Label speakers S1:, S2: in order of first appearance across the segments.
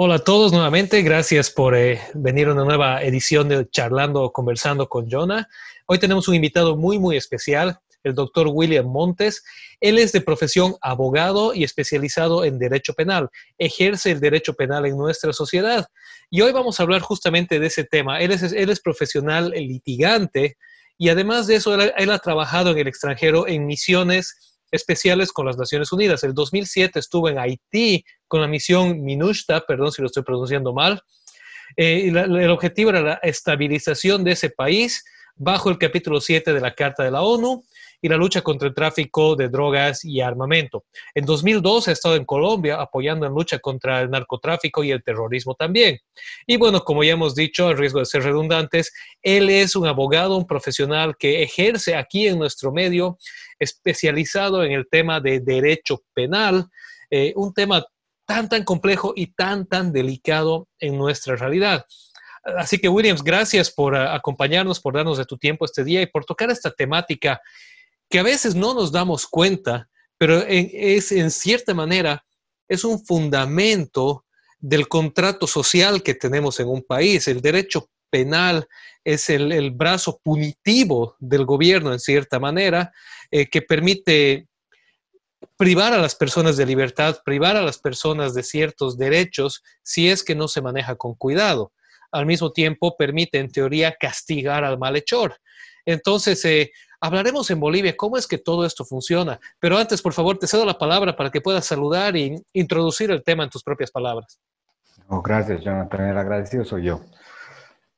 S1: Hola a todos nuevamente, gracias por eh, venir a una nueva edición de Charlando, Conversando con Jonah. Hoy tenemos un invitado muy, muy especial, el doctor William Montes. Él es de profesión abogado y especializado en derecho penal. Ejerce el derecho penal en nuestra sociedad. Y hoy vamos a hablar justamente de ese tema. Él es, él es profesional litigante y además de eso, él ha trabajado en el extranjero en misiones especiales con las Naciones Unidas. El 2007 estuvo en Haití con la misión MINUSTA, perdón si lo estoy pronunciando mal. Eh, el objetivo era la estabilización de ese país bajo el capítulo 7 de la Carta de la ONU y la lucha contra el tráfico de drogas y armamento. En 2002 ha estado en Colombia apoyando en lucha contra el narcotráfico y el terrorismo también. Y bueno, como ya hemos dicho, a riesgo de ser redundantes, él es un abogado, un profesional que ejerce aquí en nuestro medio, especializado en el tema de derecho penal, eh, un tema tan, tan complejo y tan, tan delicado en nuestra realidad. Así que, Williams, gracias por uh, acompañarnos, por darnos de tu tiempo este día y por tocar esta temática que a veces no nos damos cuenta, pero es en cierta manera, es un fundamento del contrato social que tenemos en un país. El derecho penal es el, brazo punitivo del gobierno, en cierta manera, eh, que permite privar a las personas de libertad, privar a las personas de ciertos derechos si es que no se maneja con cuidado. Al mismo tiempo, permite, en teoría, castigar al malhechor. Entonces, eh, Hablaremos en Bolivia cómo es que todo esto funciona, pero antes, por favor, te cedo la palabra para que puedas saludar e introducir el tema en tus propias palabras.
S2: Oh, gracias, Jonathan. El agradecido soy yo.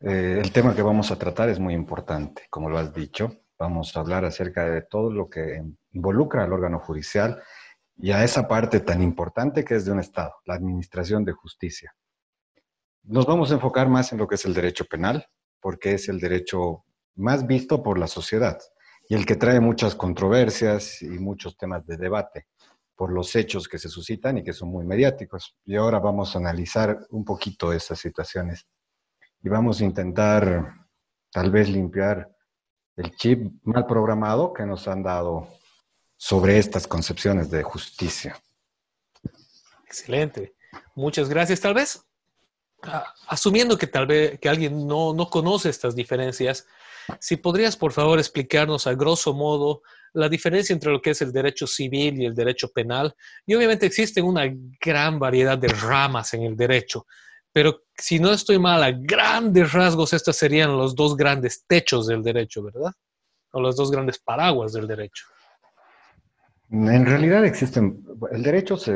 S2: Eh, el tema que vamos a tratar es muy importante, como lo has dicho. Vamos a hablar acerca de todo lo que involucra al órgano judicial y a esa parte tan importante que es de un Estado, la administración de justicia. Nos vamos a enfocar más en lo que es el derecho penal, porque es el derecho más visto por la sociedad y el que trae muchas controversias y muchos temas de debate por los hechos que se suscitan y que son muy mediáticos. Y ahora vamos a analizar un poquito esas situaciones y vamos a intentar tal vez limpiar el chip mal programado que nos han dado sobre estas concepciones de justicia.
S1: Excelente. Muchas gracias. Tal vez, asumiendo que tal vez que alguien no, no conoce estas diferencias, si podrías, por favor, explicarnos a grosso modo la diferencia entre lo que es el derecho civil y el derecho penal. Y obviamente existen una gran variedad de ramas en el derecho, pero si no estoy mal, a grandes rasgos, estos serían los dos grandes techos del derecho, ¿verdad? O los dos grandes paraguas del derecho.
S2: En realidad existen, el derecho se,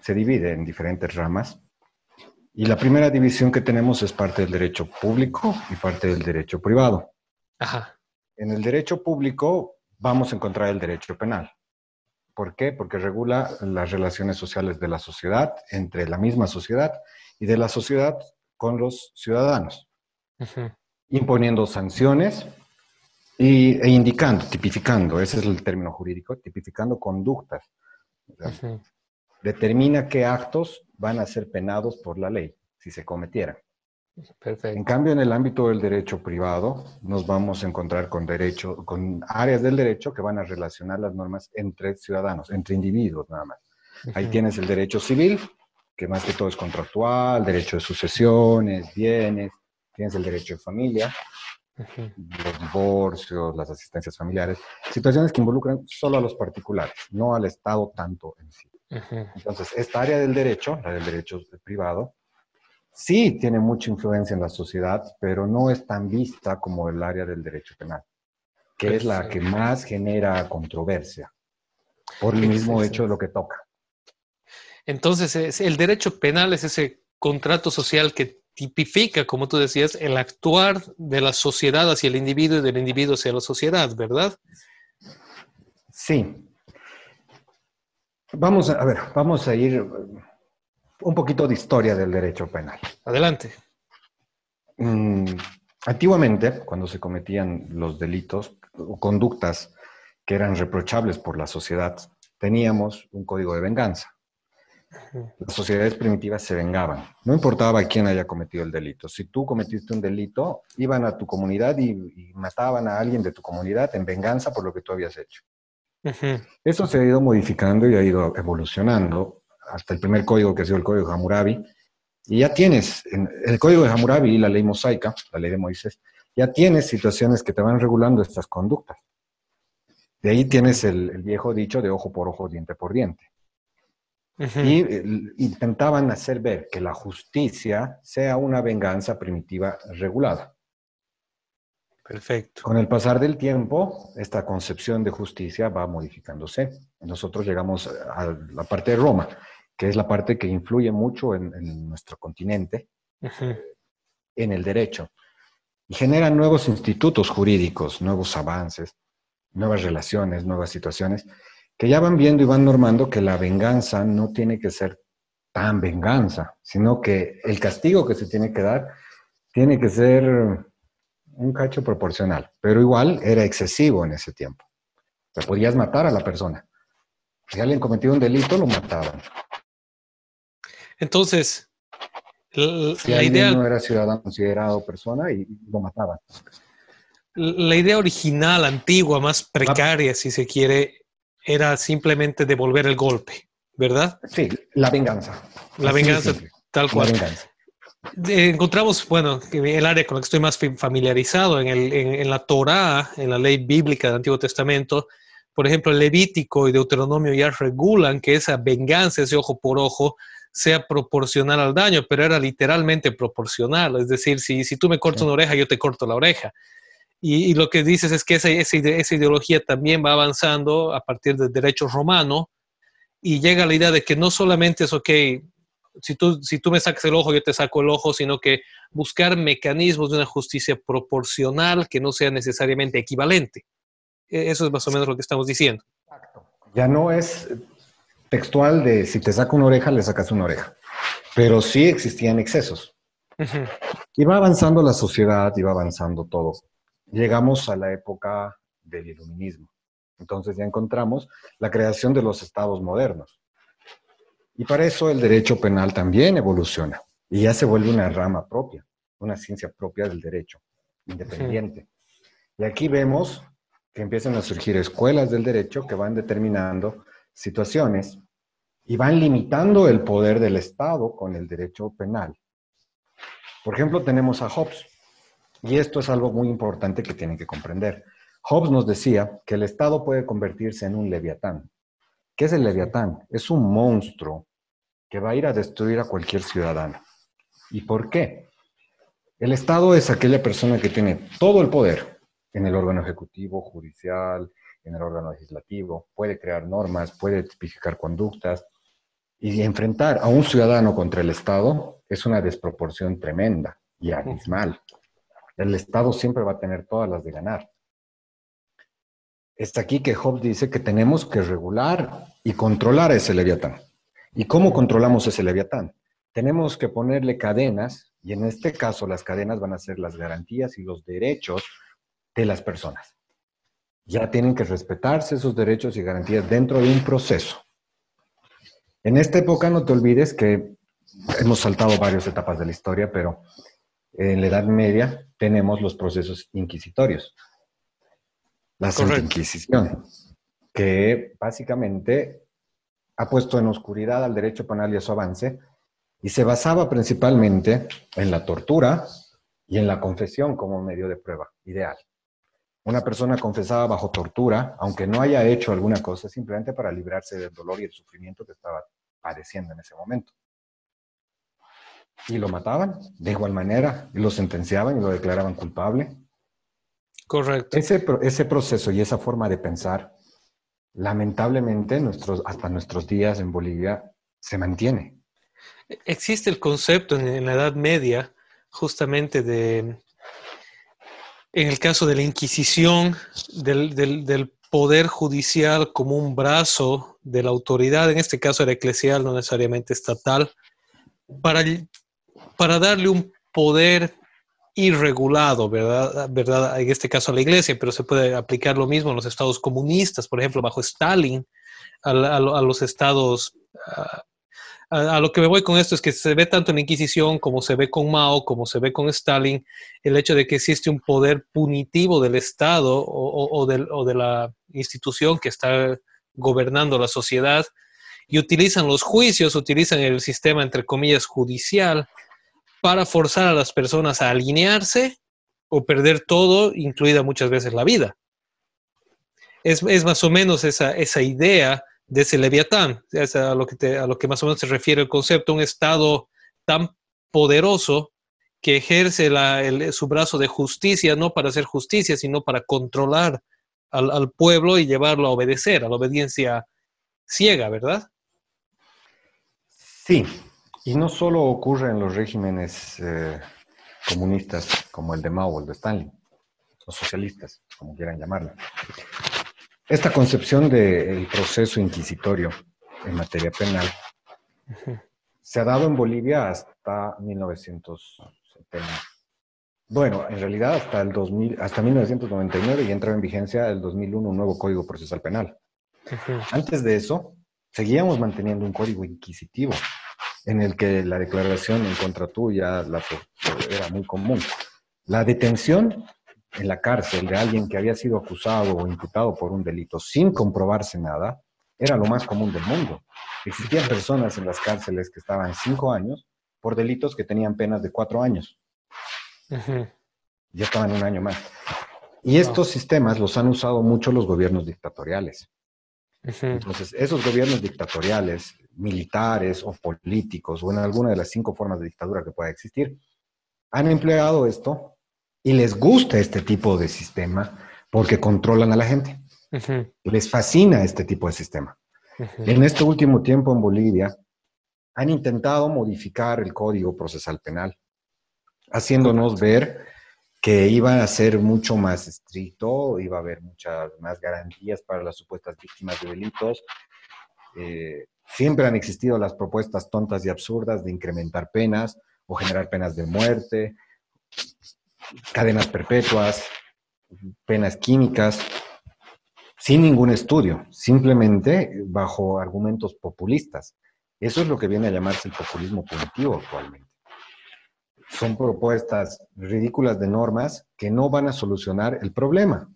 S2: se divide en diferentes ramas. Y la primera división que tenemos es parte del derecho público y parte del derecho privado. En el derecho público vamos a encontrar el derecho penal. ¿Por qué? Porque regula las relaciones sociales de la sociedad, entre la misma sociedad y de la sociedad con los ciudadanos, imponiendo sanciones y, e indicando, tipificando, ese es el término jurídico, tipificando conductas. Determina qué actos van a ser penados por la ley si se cometieran. En cambio, en el ámbito del derecho privado, nos vamos a encontrar con derecho, con áreas del derecho que van a relacionar las normas entre ciudadanos, entre individuos nada más. Ahí tienes el derecho civil, que más que todo es contractual, derecho de sucesiones, bienes, tienes el derecho de familia, los divorcios, las asistencias familiares, situaciones que involucran solo a los particulares, no al Estado tanto en sí. Entonces, esta área del derecho, la del derecho privado, sí tiene mucha influencia en la sociedad, pero no es tan vista como el área del derecho penal, que es la que más genera controversia por el mismo hecho de lo que toca.
S1: Entonces, el derecho penal es ese contrato social que tipifica, como tú decías, el actuar de la sociedad hacia el individuo y del individuo hacia la sociedad, ¿verdad?
S2: Sí. Vamos a, a ver, vamos a ir un poquito de historia del derecho penal.
S1: Adelante.
S2: Mm, antiguamente, cuando se cometían los delitos o conductas que eran reprochables por la sociedad, teníamos un código de venganza. Las sociedades primitivas se vengaban. No importaba quién haya cometido el delito. Si tú cometiste un delito, iban a tu comunidad y, mataban a alguien de tu comunidad en venganza por lo que tú habías hecho. Eso se ha ido modificando y ha ido evolucionando hasta el primer código que ha sido el código Hammurabi, Y ya tienes, en el código de Hammurabi y la ley mosaica, la ley de Moisés, ya tienes situaciones que te van regulando estas conductas. De ahí tienes el, viejo dicho de ojo por ojo, diente por diente. Y eh, intentaban hacer ver que la justicia sea una venganza primitiva regulada.
S1: Perfecto.
S2: Con el pasar del tiempo, esta concepción de justicia va modificándose. Nosotros llegamos a la parte de Roma, que es la parte que influye mucho en, nuestro continente, en el derecho, y genera nuevos institutos jurídicos, nuevos avances, nuevas relaciones, nuevas situaciones, que ya van viendo y van normando que la venganza no tiene que ser tan venganza, sino que el castigo que se tiene que dar tiene que ser un cacho proporcional, pero igual era excesivo en ese tiempo. O podías matar a la persona. Si alguien cometió un delito, lo mataban.
S1: Entonces,
S2: la idea... no era ciudadano considerado persona y lo mataban.
S1: La idea original, antigua, más precaria, si se quiere, era simplemente devolver el golpe, ¿verdad?
S2: Sí, la venganza.
S1: La venganza, tal cual. La venganza. Encontramos, bueno, el área con la que estoy más familiarizado, en, el, en, la Torá, en la ley bíblica del Antiguo Testamento, por ejemplo, el Levítico y Deuteronomio ya regulan que esa venganza, ese ojo por ojo, sea proporcional al daño, pero era literalmente proporcional. Es decir, si, si tú me cortas una oreja, yo te corto la oreja. Y, lo que dices es que esa, esa, ideología también va avanzando a partir del derecho romano y llega la idea de que no solamente es, ok, si tú, si tú me sacas el ojo, yo te saco el ojo, sino que buscar mecanismos de una justicia proporcional que no sea necesariamente equivalente. E, eso es más o menos lo que estamos diciendo.
S2: Ya no es textual de si te saca una oreja, le sacas una oreja, pero sí existían excesos. Y va avanzando la sociedad, iba avanzando todo llegamos a la época del iluminismo. Entonces ya encontramos la creación de los estados modernos. Y para eso el derecho penal también evoluciona y ya se vuelve una rama propia, una ciencia propia del derecho, independiente. Y aquí vemos que empiezan a surgir escuelas del derecho que van determinando situaciones y van limitando el poder del Estado con el derecho penal. Por ejemplo, tenemos a Hobbes. Y esto es algo muy importante que tienen que comprender. Hobbes nos decía que el Estado puede convertirse en un leviatán. ¿Qué es el leviatán? Es un monstruo que va a ir a destruir a cualquier ciudadano. ¿Y por qué? El Estado es aquella persona que tiene todo el poder en el órgano ejecutivo, judicial, en el órgano legislativo, puede crear normas, puede tipificar conductas, y enfrentar a un ciudadano contra el Estado es una desproporción tremenda y abismal el Estado siempre va a tener todas las de ganar. Está aquí que Hobbes dice que tenemos que regular y controlar a ese leviatán. ¿Y cómo controlamos ese leviatán? Tenemos que ponerle cadenas, y en este caso las cadenas van a ser las garantías y los derechos de las personas. Ya tienen que respetarse esos derechos y garantías dentro de un proceso. En esta época no te olvides que hemos saltado varias etapas de la historia, pero en la Edad Media tenemos los procesos inquisitorios. La Santa Inquisición, que básicamente ha puesto en oscuridad al derecho penal y a su avance, y se basaba principalmente en la tortura y en la confesión como medio de prueba ideal. Una persona confesaba bajo tortura, aunque no haya hecho alguna cosa, simplemente para librarse del dolor y el sufrimiento que estaba padeciendo en ese momento y lo mataban de igual manera, y lo sentenciaban y lo declaraban culpable.
S1: Correcto.
S2: Ese, ese proceso y esa forma de pensar, lamentablemente, nuestros, hasta nuestros días en Bolivia se mantiene.
S1: Existe el concepto en, la Edad Media, justamente de, en el caso de la Inquisición, del, poder judicial como un brazo de la autoridad, en este caso era eclesial, no necesariamente estatal, para darle un poder irregulado, ¿verdad? ¿verdad? En este caso a la iglesia, pero se puede aplicar lo mismo en los estados comunistas, por ejemplo, bajo Stalin, a, los estados... A, lo que me voy con esto es que se ve tanto en la Inquisición como se ve con Mao, como se ve con Stalin, el hecho de que existe un poder punitivo del Estado o, o de la institución que está gobernando la sociedad y utilizan los juicios, utilizan el sistema, entre comillas, judicial, para forzar a las personas a alinearse o perder todo, incluida muchas veces la vida. Es, más o menos esa, esa idea de ese leviatán, a lo, que más o menos se refiere el concepto, un estado tan poderoso que ejerce su brazo de justicia no para hacer justicia, sino para controlar al, pueblo y llevarlo a obedecer, a la obediencia ciega, ¿verdad?
S2: Sí, y no solo ocurre en los regímenes eh, comunistas como el de Mao o el de Stalin, o socialistas, como quieran llamarlo. Esta concepción del proceso inquisitorio en materia penal se ha dado en Bolivia hasta 1970. Bueno, en realidad hasta el 2000, hasta 1999 y entra en vigencia el 2001 un nuevo Código Procesal Penal. Antes de eso, seguíamos manteniendo un código inquisitivo en el que la declaración en contra tuya la, era muy común. La detención en la cárcel de alguien que había sido acusado o imputado por un delito sin comprobarse nada era lo más común del mundo. Existían personas en las cárceles que estaban cinco años por delitos que tenían penas de cuatro años. Ya estaban un año más. Y estos sistemas los han usado mucho los gobiernos dictatoriales. Entonces, esos gobiernos dictatoriales, militares o políticos, o en alguna de las cinco formas de dictadura que pueda existir, han empleado esto y les gusta este tipo de sistema porque controlan a la gente. Les fascina este tipo de sistema. En este último tiempo en Bolivia han intentado modificar el Código Procesal Penal, haciéndonos ver que iba a ser mucho más estricto, iba a haber muchas más garantías para las supuestas víctimas de delitos. Eh, siempre han existido las propuestas tontas y absurdas de incrementar penas o generar penas de muerte, cadenas perpetuas, penas químicas sin ningún estudio, simplemente bajo argumentos populistas. Eso es lo que viene a llamarse el populismo punitivo actualmente. Son propuestas ridículas de normas que no van a solucionar el problema.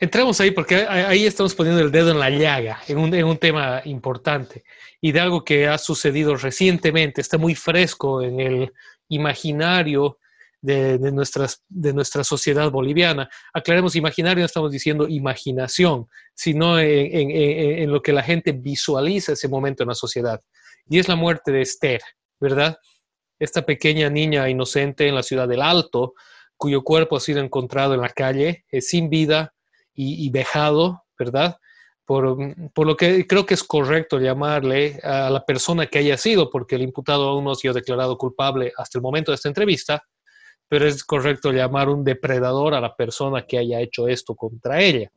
S1: Entramos ahí porque ahí estamos poniendo el dedo en la llaga, en un, en un, tema importante y de algo que ha sucedido recientemente, está muy fresco en el imaginario de, nuestras, de nuestra sociedad boliviana. Aclaremos, imaginario no estamos diciendo imaginación, sino en, lo que la gente visualiza ese momento en la sociedad. Y es la muerte de Esther, ¿verdad? Esta pequeña niña inocente en la ciudad del Alto, cuyo cuerpo ha sido encontrado en la calle, sin vida y, vejado, ¿verdad? Por, por, lo que creo que es correcto llamarle a la persona que haya sido, porque el imputado aún no ha sido declarado culpable hasta el momento de esta entrevista, pero es correcto llamar un depredador a la persona que haya hecho esto contra ella.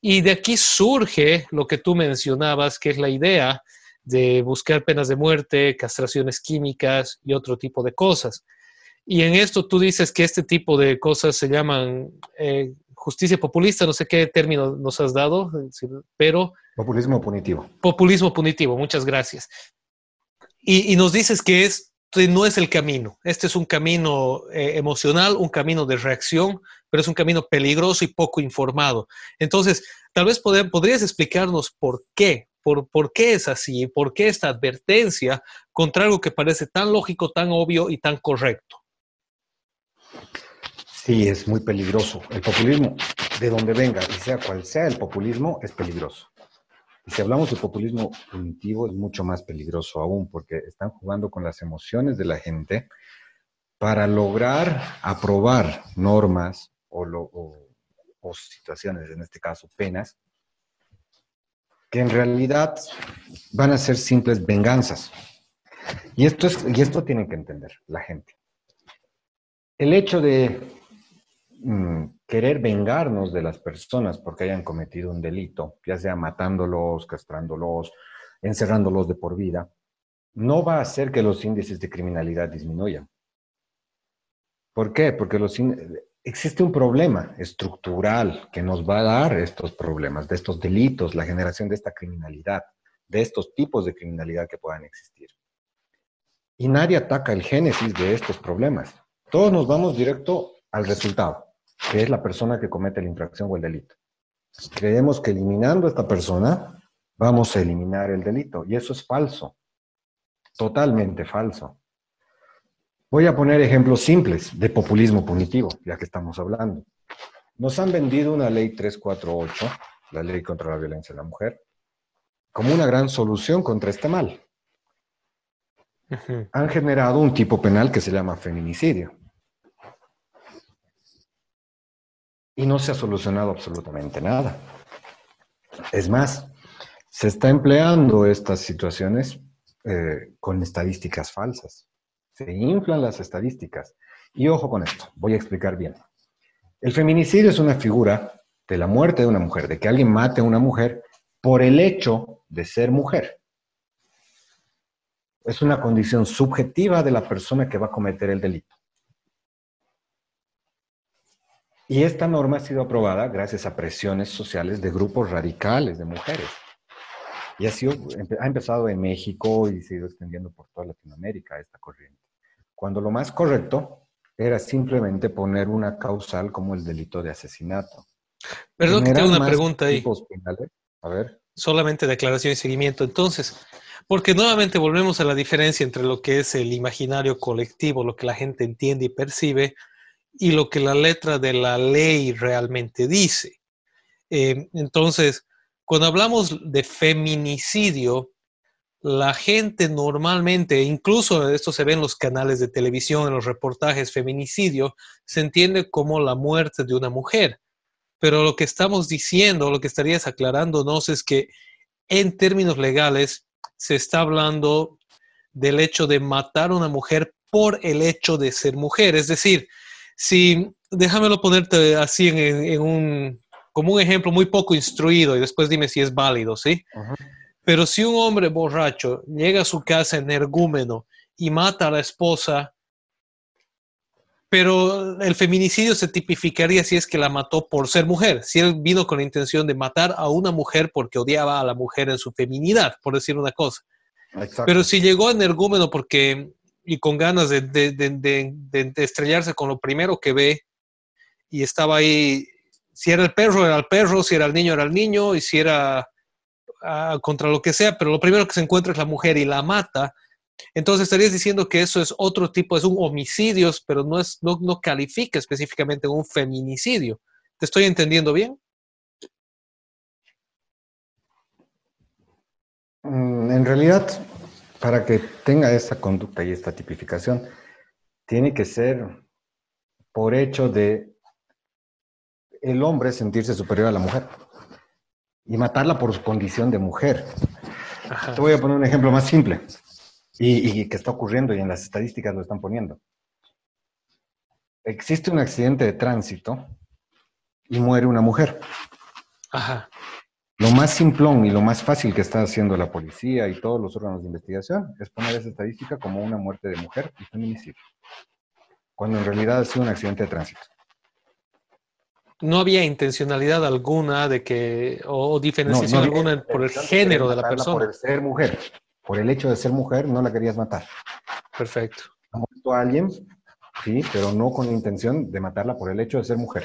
S1: Y de aquí surge lo que tú mencionabas, que es la idea de buscar penas de muerte, castraciones químicas y otro tipo de cosas. Y en esto tú dices que este tipo de cosas se llaman eh, justicia populista, no sé qué término nos has dado, pero...
S2: Populismo punitivo.
S1: Populismo punitivo, muchas gracias. Y, y nos dices que es no es el camino. Este es un camino eh, emocional, un camino de reacción, pero es un camino peligroso y poco informado. Entonces, tal vez podrías explicarnos por qué, por, por qué es así, por qué esta advertencia contra algo que parece tan lógico, tan obvio y tan correcto.
S2: Sí, es muy peligroso. El populismo, de donde venga, y sea cual sea el populismo, es peligroso. Si hablamos de populismo punitivo, es mucho más peligroso aún, porque están jugando con las emociones de la gente para lograr aprobar normas o, situaciones, en este caso penas, que en realidad van a ser simples venganzas. Y esto, es, y esto tienen que entender la gente. El hecho de mm, querer vengarnos de las personas porque hayan cometido un delito, ya sea matándolos, castrándolos, encerrándolos de por vida, no va a hacer que los índices de criminalidad disminuyan. ¿Por qué? Porque existe un problema estructural que nos va a dar estos problemas, de estos delitos, la generación de esta criminalidad, de estos tipos de criminalidad que puedan existir. Y nadie ataca el génesis de estos problemas. Todos nos vamos directo al resultado que es la persona que comete la infracción o el delito. Creemos que eliminando a esta persona vamos a eliminar el delito. Y eso es falso, totalmente falso. Voy a poner ejemplos simples de populismo punitivo, ya que estamos hablando. Nos han vendido una ley 348, la ley contra la violencia de la mujer, como una gran solución contra este mal. Han generado un tipo penal que se llama feminicidio. Y no se ha solucionado absolutamente nada. Es más, se está empleando estas situaciones eh, con estadísticas falsas. Se inflan las estadísticas. Y ojo con esto, voy a explicar bien. El feminicidio es una figura de la muerte de una mujer, de que alguien mate a una mujer por el hecho de ser mujer. Es una condición subjetiva de la persona que va a cometer el delito. Y esta norma ha sido aprobada gracias a presiones sociales de grupos radicales de mujeres. Y ha, sido, ha empezado en México y se ha ido extendiendo por toda Latinoamérica esta corriente. Cuando lo más correcto era simplemente poner una causal como el delito de asesinato.
S1: Perdón, tengo una pregunta ahí.
S2: A ver.
S1: Solamente declaración y seguimiento. Entonces, porque nuevamente volvemos a la diferencia entre lo que es el imaginario colectivo, lo que la gente entiende y percibe, y lo que la letra de la ley realmente dice. Eh, entonces, cuando hablamos de feminicidio, la gente normalmente, incluso esto se ve en los canales de televisión, en los reportajes, feminicidio, se entiende como la muerte de una mujer. Pero lo que estamos diciendo, lo que estarías aclarándonos es que en términos legales se está hablando del hecho de matar a una mujer por el hecho de ser mujer. Es decir, si, déjamelo ponerte así en, un, como un ejemplo muy poco instruido y después dime si es válido, ¿sí? Pero si un hombre borracho llega a su casa energúmeno y mata a la esposa, pero el feminicidio se tipificaría si es que la mató por ser mujer, si él vino con la intención de matar a una mujer porque odiaba a la mujer en su feminidad, por decir una cosa. Pero si llegó energúmeno porque y con ganas de, estrellarse con lo primero que ve y estaba ahí, si era el perro era el perro, si era el niño era el niño y si era ah, contra lo que sea, pero lo primero que se encuentra es la mujer y la mata, entonces estarías diciendo que eso es otro tipo, es un homicidio, pero no, es, no, no califica específicamente un feminicidio. ¿Te estoy entendiendo bien?
S2: Mm, en realidad, para que tenga esa conducta y esta tipificación, tiene que ser por hecho de el hombre sentirse superior a la mujer y matarla por su condición de mujer. Te voy a poner un ejemplo más simple y, que está ocurriendo y en las estadísticas lo están poniendo. Existe un accidente de tránsito y muere una mujer.
S1: Ajá.
S2: Lo más simplón y lo más fácil que está haciendo la policía y todos los órganos de investigación es poner esa estadística como una muerte de mujer y feminicidio, cuando en realidad ha sido un accidente de tránsito.
S1: No había intencionalidad alguna de que, o diferenciación alguna por el género de la persona.
S2: Por el ser mujer, por el hecho de ser mujer, no la querías matar.
S1: Perfecto.
S2: Ha muerto a alguien, sí, pero no con la intención de matarla por el hecho de ser mujer.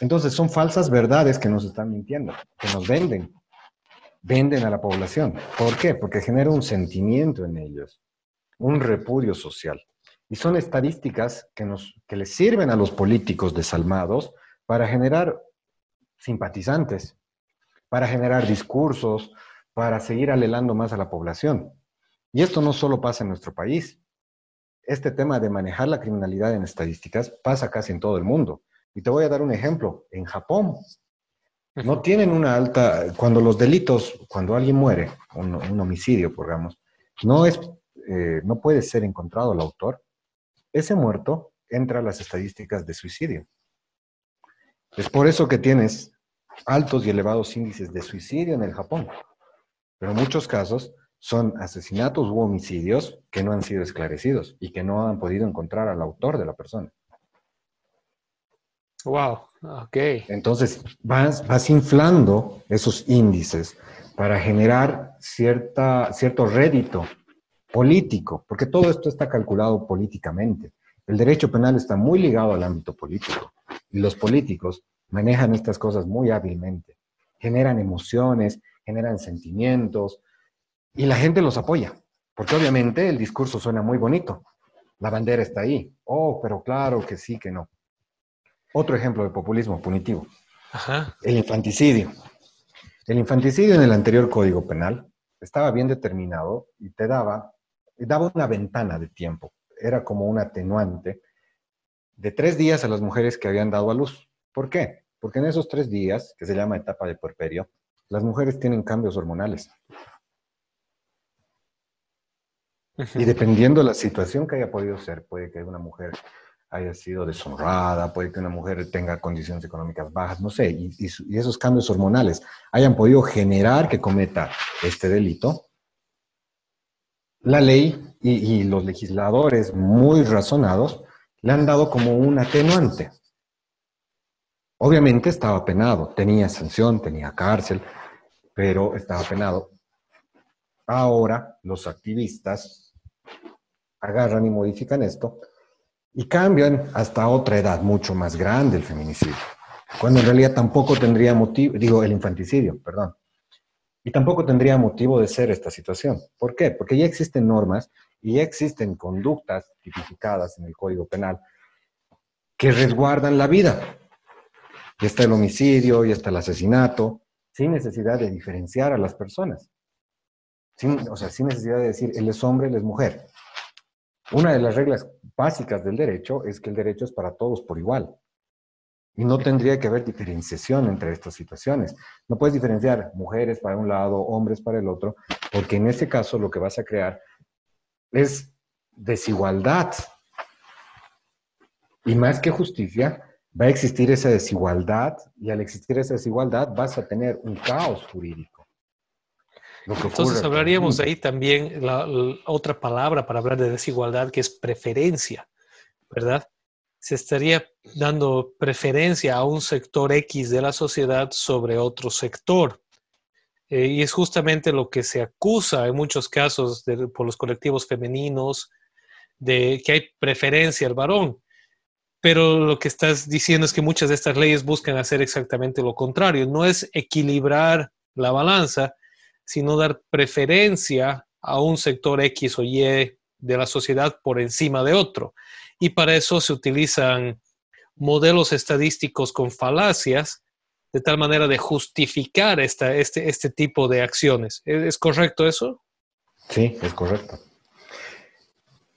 S2: Entonces son falsas verdades que nos están mintiendo, que nos venden, venden a la población. ¿Por qué? Porque genera un sentimiento en ellos, un repudio social. Y son estadísticas que, nos, que les sirven a los políticos desalmados para generar simpatizantes, para generar discursos, para seguir alelando más a la población. Y esto no solo pasa en nuestro país. Este tema de manejar la criminalidad en estadísticas pasa casi en todo el mundo. Y te voy a dar un ejemplo. En Japón, no tienen una alta, cuando los delitos, cuando alguien muere, un, homicidio, digamos, no, es, eh, no puede ser encontrado el autor, ese muerto entra a las estadísticas de suicidio. Es por eso que tienes altos y elevados índices de suicidio en el Japón. Pero en muchos casos son asesinatos u homicidios que no han sido esclarecidos y que no han podido encontrar al autor de la persona.
S1: Wow, ok.
S2: Entonces vas, vas inflando esos índices para generar cierta, cierto rédito político, porque todo esto está calculado políticamente. El derecho penal está muy ligado al ámbito político y los políticos manejan estas cosas muy hábilmente. generan emociones, generan sentimientos y la gente los apoya, porque obviamente el discurso suena muy bonito. La bandera está ahí. Oh, pero claro que sí, que no. Otro ejemplo de populismo punitivo. El infanticidio. El infanticidio en el anterior Código Penal estaba bien determinado y te daba, daba una ventana de tiempo. Era como un atenuante de tres días a las mujeres que habían dado a luz. ¿Por qué? Porque en esos tres días, que se llama etapa de puerperio, las mujeres tienen cambios hormonales. Y dependiendo de la situación que haya podido ser, puede que una mujer haya sido deshonrada, puede que una mujer tenga condiciones económicas bajas, no sé, y, esos cambios hormonales hayan podido generar que cometa este delito, la ley y, los legisladores muy razonados le han dado como un atenuante. Obviamente estaba penado, tenía sanción, tenía cárcel, pero estaba penado. Ahora los activistas agarran y modifican esto y cambian hasta otra edad mucho más grande el feminicidio, cuando en realidad tampoco tendría motivo, digo, el infanticidio, perdón, y tampoco tendría motivo de ser esta situación. ¿Por qué? Porque ya existen normas y ya existen conductas tipificadas en el Código Penal que resguardan la vida. Ya está el homicidio, ya está el asesinato, sin necesidad de diferenciar a las personas. Sin, o sea, sin necesidad de decir, él es hombre, él es mujer. Una de las reglas básicas del derecho es que el derecho es para todos por igual. Y no tendría que haber diferenciación entre estas situaciones. No puedes diferenciar mujeres para un lado, hombres para el otro, porque en ese caso lo que vas a crear es desigualdad. Y más que justicia, va a existir esa desigualdad y al existir esa desigualdad vas a tener un caos jurídico.
S1: Entonces hablaríamos ahí también la, otra palabra para hablar de desigualdad que es preferencia, ¿verdad? Se estaría dando preferencia a un sector X de la sociedad sobre otro sector. Eh, y es justamente lo que se acusa en muchos casos por los colectivos femeninos, de que hay preferencia al varón. Pero lo que estás diciendo es que muchas de estas leyes buscan hacer exactamente lo contrario. No es equilibrar la balanza, sino dar preferencia a un sector X o Y de la sociedad por encima de otro. Y para eso se utilizan modelos estadísticos con falacias de tal manera de justificar esta, este, este tipo de acciones. ¿Es correcto eso?
S2: Sí, es correcto.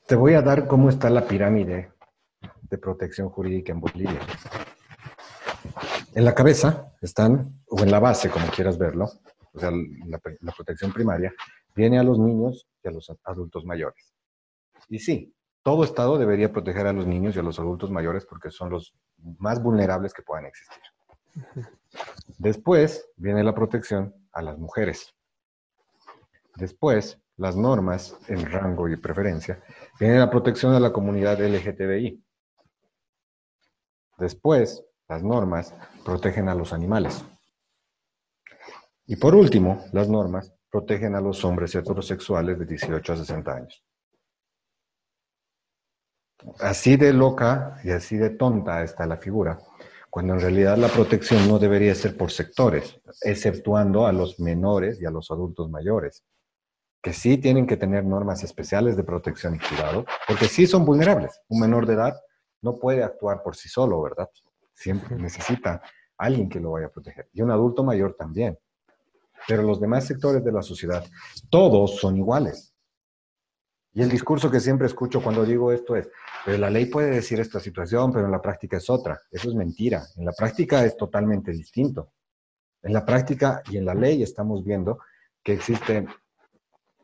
S2: Te voy a dar cómo está la pirámide de protección jurídica en Bolivia. En la cabeza están, o en la base, como quieras verlo, o sea, la, protección primaria, viene a los niños y a los adultos mayores. Y sí, todo Estado debería proteger a los niños y a los adultos mayores porque son los más vulnerables que puedan existir. Después viene la protección a las mujeres. Después, las normas en rango y preferencia. Viene la protección a la comunidad LGTBI. Después, las normas protegen a los animales. Y por último, las normas protegen a los hombres heterosexuales de 18 a 60 años. Así de loca y así de tonta está la figura, cuando en realidad la protección no debería ser por sectores, exceptuando a los menores y a los adultos mayores, que sí tienen que tener normas especiales de protección y cuidado, porque sí son vulnerables. Un menor de edad no puede actuar por sí solo, ¿verdad? Siempre necesita alguien que lo vaya a proteger. Y un adulto mayor también pero los demás sectores de la sociedad, todos son iguales. Y el discurso que siempre escucho cuando digo esto es, pero la ley puede decir esta situación, pero en la práctica es otra. Eso es mentira. En la práctica es totalmente distinto. En la práctica y en la ley estamos viendo que existe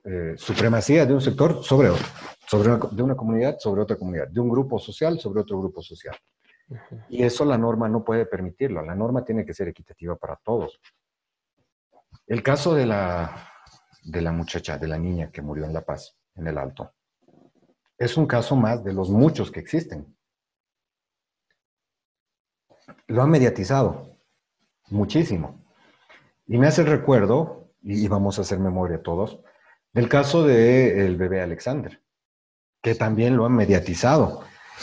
S2: eh, supremacía de un sector sobre otro, sobre de una comunidad sobre otra comunidad, de un grupo social sobre otro grupo social. Y eso la norma no puede permitirlo. La norma tiene que ser equitativa para todos. El caso de la, de la muchacha, de la niña que murió en La Paz, en el Alto, es un caso más de los muchos que existen. Lo han mediatizado muchísimo. Y me hace recuerdo, y vamos a hacer memoria todos, del caso del bebé Alexander, que también lo han mediatizado.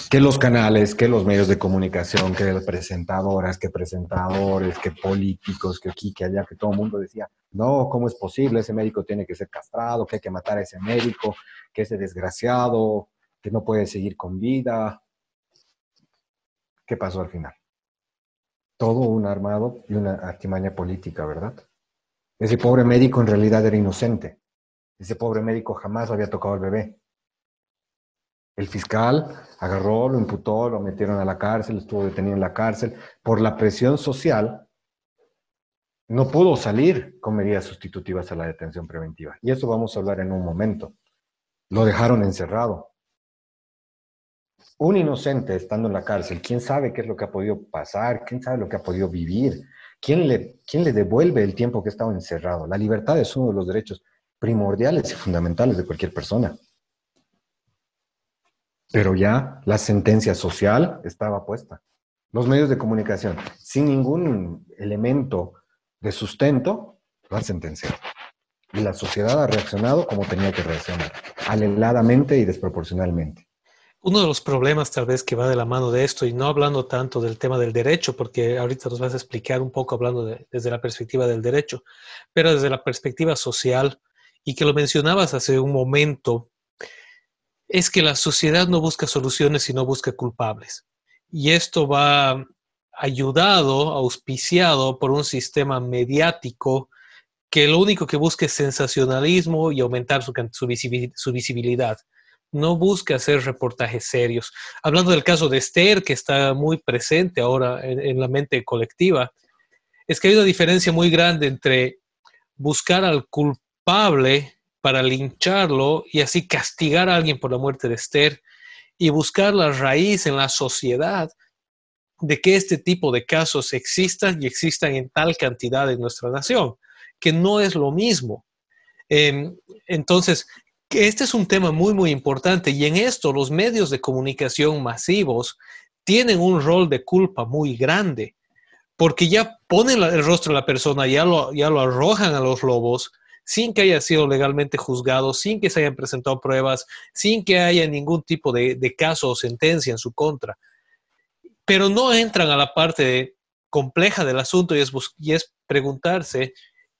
S2: Que los canales, que los medios de comunicación, que presentadoras, que presentadores, que políticos, que aquí, que allá, que todo el mundo decía, no, ¿cómo es posible? Ese médico tiene que ser castrado, que hay que matar a ese médico, que ese desgraciado, que no puede seguir con vida. ¿Qué pasó al final? Todo un armado y una artimaña política, ¿verdad? Ese pobre médico en realidad era inocente. Ese pobre médico jamás había tocado al bebé. El fiscal agarró, lo imputó, lo metieron a la cárcel, estuvo detenido en la cárcel. Por la presión social, no pudo salir con medidas sustitutivas a la detención preventiva. Y eso vamos a hablar en un momento. Lo dejaron encerrado. Un inocente estando en la cárcel, ¿quién sabe qué es lo que ha podido pasar? ¿Quién sabe lo que ha podido vivir? ¿Quién le, quién le devuelve el tiempo que ha estado encerrado? La libertad es uno de los derechos primordiales y fundamentales de cualquier persona. Pero ya la sentencia social estaba puesta. Los medios de comunicación, sin ningún elemento de sustento, lo han sentenciado. Y la sociedad ha reaccionado como tenía que reaccionar, aleladamente y desproporcionalmente.
S1: Uno de los problemas tal vez que va de la mano de esto, y no hablando tanto del tema del derecho, porque ahorita nos vas a explicar un poco hablando desde la perspectiva del derecho, pero desde la perspectiva social, y que lo mencionabas hace un momento, es que la sociedad no busca soluciones, sino busca culpables. Y esto va ayudado, auspiciado por un sistema mediático que lo único que busca es sensacionalismo y aumentar su, visibilidad. No busca hacer reportajes serios. Hablando del caso de Esther, que está muy presente ahora en la mente colectiva, es que hay una diferencia muy grande entre buscar al culpable para lincharlo y así castigar a alguien por la muerte de Esther y buscar la raíz en la sociedad de que este tipo de casos existan y existan en tal cantidad en nuestra nación, que no es lo mismo. Em, entonces, este es un tema muy, muy importante y en esto los medios de comunicación masivos tienen un rol de culpa muy grande, porque ya ponen el rostro de la persona, ya lo, ya lo arrojan a los lobos sin que haya sido legalmente juzgado, sin que se hayan presentado pruebas, sin que haya ningún tipo de, caso o sentencia en su contra. Pero no entran a la parte compleja del asunto y es, y es preguntarse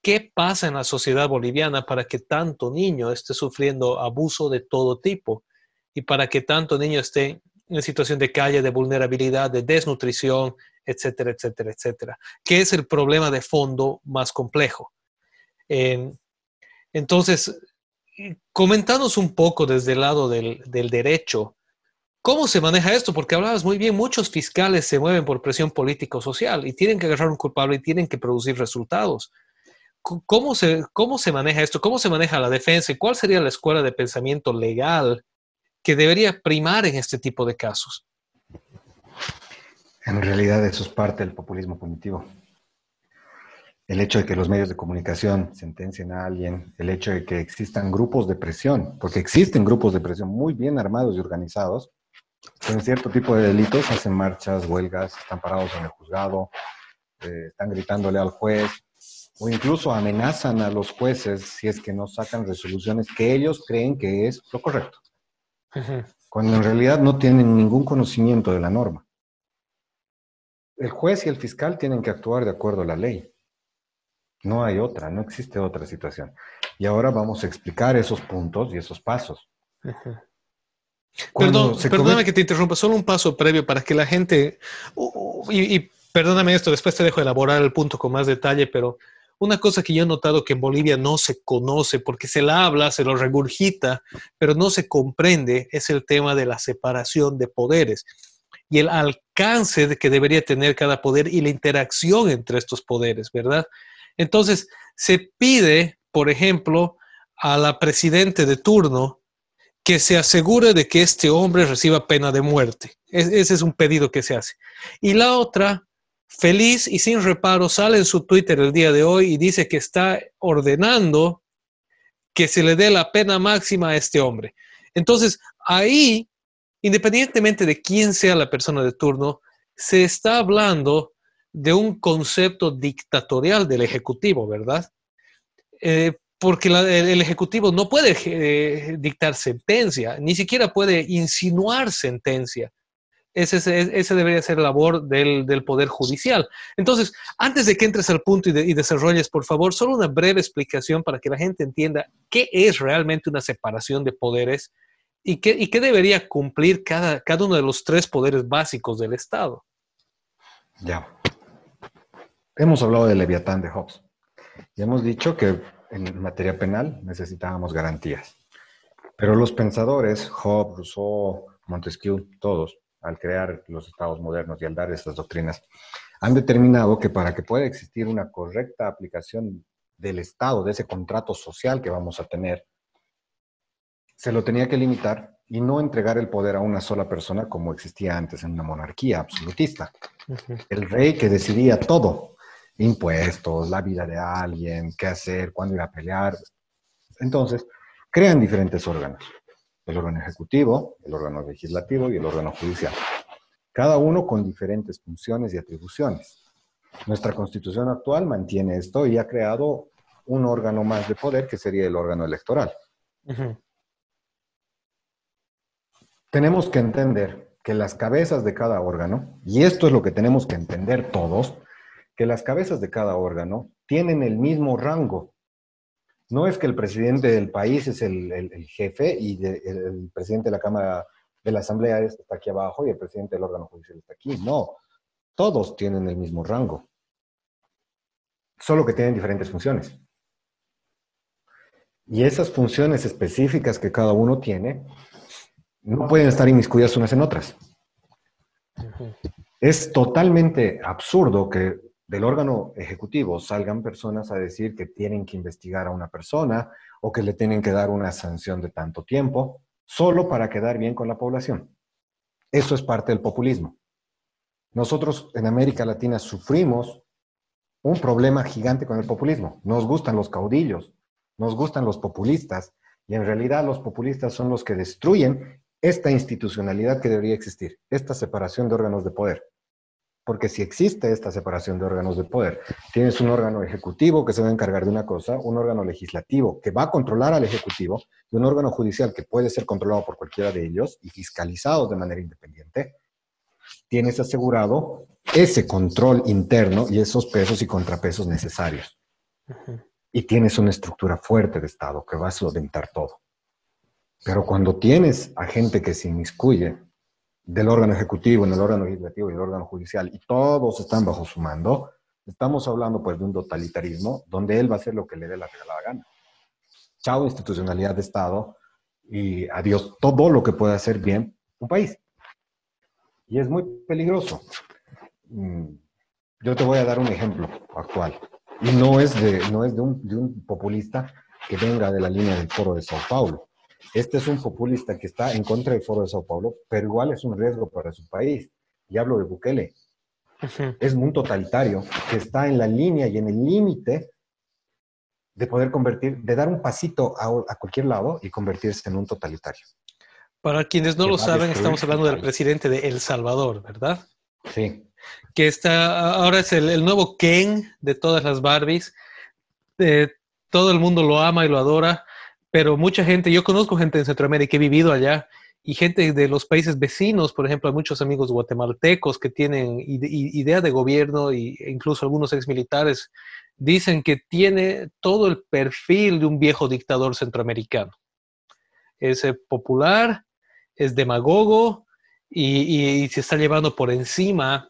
S1: qué pasa en la sociedad boliviana para que tanto niño esté sufriendo abuso de todo tipo y para que tanto niño esté en situación de calle, de vulnerabilidad, de desnutrición, etcétera, etcétera, etcétera. ¿Qué es el problema de fondo más complejo? Entonces, comentanos un poco desde el lado del, derecho, ¿cómo se maneja esto? Porque hablabas muy bien, muchos fiscales se mueven por presión político-social y tienen que agarrar un culpable y tienen que producir resultados. ¿Cómo se, ¿Cómo se maneja esto? ¿Cómo se maneja la defensa? ¿Y cuál sería la escuela de pensamiento legal que debería primar en este tipo de casos?
S2: En realidad eso es parte del populismo punitivo el hecho de que los medios de comunicación sentencien a alguien, el hecho de que existan grupos de presión, porque existen grupos de presión muy bien armados y organizados, con cierto tipo de delitos hacen marchas, huelgas, están parados en el juzgado, eh, están gritándole al juez, o incluso amenazan a los jueces si es que no sacan resoluciones que ellos creen que es lo correcto, cuando en realidad no tienen ningún conocimiento de la norma. El juez y el fiscal tienen que actuar de acuerdo a la ley. No hay otra, no existe otra situación. Y ahora vamos a explicar esos puntos y esos pasos.
S1: Perdón, perdóname que te interrumpa, solo un paso previo para que la gente, y, perdóname esto, después te dejo elaborar el punto con más detalle, pero una cosa que yo he notado que en Bolivia no se conoce, porque se la habla, se lo regurgita, pero no se comprende, es el tema de la separación de poderes y el alcance que debería tener cada poder y la interacción entre estos poderes, ¿verdad? Entonces, se pide, por ejemplo, a la presidente de turno que se asegure de que este hombre reciba pena de muerte. ese es un pedido que se hace. Y la otra, feliz y sin reparo, sale en su Twitter el día de hoy y dice que está ordenando que se le dé la pena máxima a este hombre. Entonces, ahí, independientemente de quién sea la persona de turno, se está hablando de un concepto dictatorial del Ejecutivo, ¿verdad? Eh, porque el, Ejecutivo no puede eh, dictar sentencia, ni siquiera puede insinuar sentencia. Ese, debería ser la labor del, del, Poder Judicial. Entonces, antes de que entres al punto y, y, desarrolles, por favor, solo una breve explicación para que la gente entienda qué es realmente una separación de poderes y qué, y qué debería cumplir cada, cada uno de los tres poderes básicos del Estado.
S2: Ya. Hemos hablado del Leviatán de Hobbes y hemos dicho que en materia penal necesitábamos garantías. Pero los pensadores, Hobbes, Rousseau, Montesquieu, todos, al crear los estados modernos y al dar estas doctrinas, han determinado que para que pueda existir una correcta aplicación del Estado, de ese contrato social que vamos a tener, se lo tenía que limitar y no entregar el poder a una sola persona como existía antes en una monarquía absolutista. El rey que decidía todo, impuestos, la vida de alguien, qué hacer, cuándo ir a pelear. Entonces, crean diferentes órganos el órgano ejecutivo, el órgano legislativo y el órgano judicial. Cada uno con diferentes funciones y atribuciones. Nuestra constitución actual mantiene esto y ha creado un órgano más de poder que sería el órgano electoral. Tenemos que entender que las cabezas de cada órgano, y esto es lo que tenemos que entender todos, que las cabezas de cada órgano tienen el mismo rango no es que el presidente del país es el, jefe y el, presidente de la Cámara de la Asamblea está aquí abajo y el presidente del órgano judicial está aquí. No, todos tienen el mismo rango, solo que tienen diferentes funciones. Y esas funciones específicas que cada uno tiene no pueden estar inmiscuidas unas en otras. Es totalmente absurdo que del órgano ejecutivo salgan personas a decir que tienen que investigar a una persona o que le tienen que dar una sanción de tanto tiempo, solo para quedar bien con la población. Eso es parte del populismo. Nosotros en América Latina sufrimos un problema gigante con el populismo. Nos gustan los caudillos, nos gustan los populistas, y en realidad los populistas son los que destruyen esta institucionalidad que debería existir, esta separación de órganos de poder. Porque si existe esta separación de órganos de poder, tienes un órgano ejecutivo que se va a encargar de una cosa, un órgano legislativo que va a controlar al ejecutivo y un órgano judicial que puede ser controlado por cualquiera de ellos y fiscalizado de manera independiente, tienes asegurado ese control interno y esos pesos y contrapesos necesarios. Y tienes una estructura fuerte de Estado que va a solventar todo. Pero cuando tienes a gente que se inmiscuye del órgano ejecutivo, en el órgano legislativo y el órgano judicial, y todos están bajo su mando, estamos hablando pues de un totalitarismo donde él va a hacer lo que le dé la regalada gana. Chao institucionalidad de Estado y adiós todo lo que pueda hacer bien un país. Y es muy peligroso. Mm, yo te voy a dar un ejemplo actual. Y no es de, no es de, un, un populista que venga de la línea del foro de Sao Paulo. Este es un populista que está en contra del Foro de Sao Paulo, pero igual es un riesgo para su país. Y hablo de Bukele. Es un totalitario que está en la línea y en el límite de poder convertir, de dar un pasito a, cualquier lado y convertirse en un totalitario.
S1: Para quienes no lo saben, estamos hablando del presidente de El Salvador, ¿verdad?
S2: Sí.
S1: Que está, ahora es el, nuevo Ken de todas las Barbies. Eh, todo el mundo lo ama y lo adora pero mucha gente, yo conozco gente en Centroamérica he vivido allá y gente de los países vecinos, por ejemplo, hay muchos amigos guatemaltecos que tienen idea de gobierno e incluso algunos exmilitares dicen que tiene todo el perfil de un viejo dictador centroamericano. Es eh, popular, es demagogo y, se está llevando por encima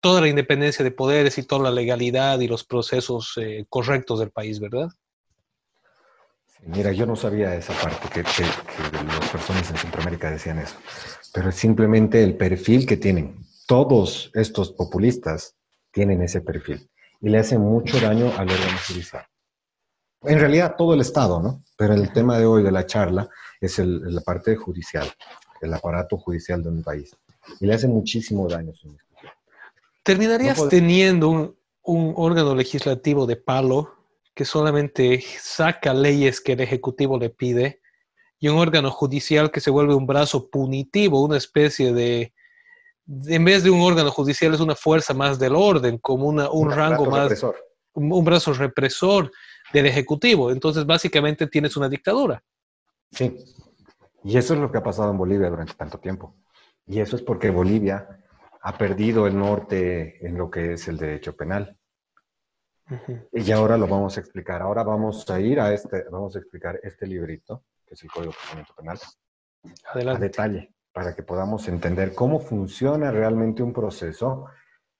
S1: toda la independencia de poderes y toda la legalidad y los procesos eh, correctos del país, ¿verdad?
S2: Mira, yo no sabía esa parte, que, las personas en Centroamérica decían eso, pero es simplemente el perfil que tienen. Todos estos populistas tienen ese perfil y le hacen mucho daño al órgano judicial. En realidad todo el Estado, ¿no? Pero el tema de hoy de la charla es la parte judicial, el aparato judicial de un país. Y le hace muchísimo daño
S1: ¿Terminarías teniendo un, un órgano legislativo de palo que solamente saca leyes que el Ejecutivo le pide, y un órgano judicial que se vuelve un brazo punitivo, una especie de, en vez de un órgano judicial es una fuerza más del orden, como una, un, rango más, un, brazo represor del Ejecutivo. Entonces, básicamente tienes una dictadura.
S2: Sí, y eso es lo que ha pasado en Bolivia durante tanto tiempo. Y eso es porque Bolivia ha perdido el norte en lo que es el derecho penal. Y ahora lo vamos a explicar. Ahora vamos a ir a este, vamos a explicar este librito, que es el Código de Procedimiento Penal, a detalle, para que podamos entender cómo funciona realmente un proceso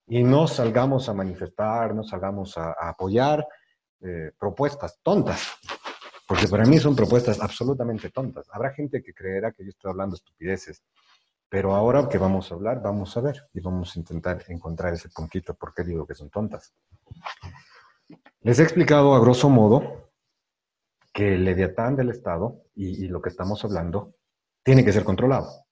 S2: y no salgamos a manifestar, no salgamos a, apoyar eh, propuestas tontas, porque para mí son propuestas absolutamente tontas. Habrá gente que creerá que yo estoy hablando estupideces, pero ahora que vamos a hablar, vamos a ver y vamos a intentar encontrar ese puntito, porque digo que son tontas. Les he explicado a grosso modo que el leviatán del Estado y, lo que estamos hablando tiene que ser controlado.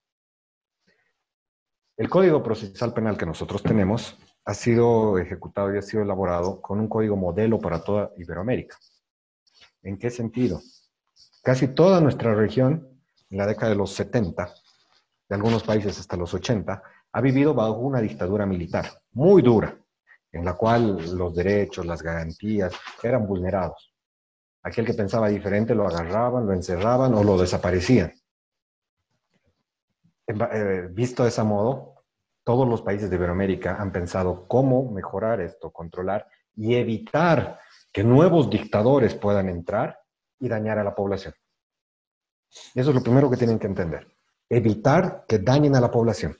S2: El Código Procesal Penal que nosotros tenemos ha sido ejecutado y ha sido elaborado con un código modelo para toda Iberoamérica. ¿En qué sentido? Casi toda nuestra región, en la década de los 70, de algunos países hasta los 80, ha vivido bajo una dictadura militar muy dura, en la cual los derechos, las garantías eran vulnerados. Aquel que pensaba diferente lo agarraban, lo encerraban o lo desaparecían. Eh, visto de ese modo, todos los países de Iberoamérica han pensado cómo mejorar esto, controlar y evitar que nuevos dictadores puedan entrar y dañar a la población. Eso es lo primero que tienen que entender. Evitar que dañen a la población.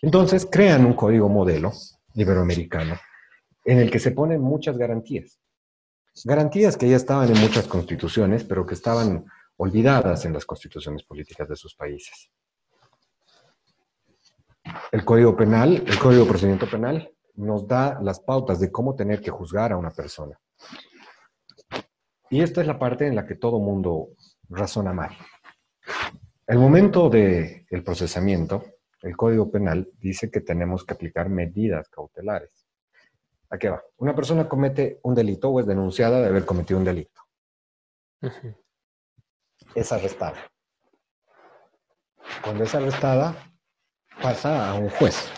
S2: Entonces crean un código modelo iberoamericano en el que se ponen muchas garantías. Garantías que ya estaban en muchas constituciones, pero que estaban olvidadas en las constituciones políticas de sus países. El Código Penal, el Código de Procedimiento Penal, nos da las pautas de cómo tener que juzgar a una persona. Y esta es la parte en la que todo mundo razona mal. El momento del procesamiento, el Código Penal dice que tenemos que aplicar medidas cautelares. ¿A qué va? Una persona comete un delito o es denunciada de haber cometido un delito. Es arrestada. Cuando es arrestada, pasa a un juez,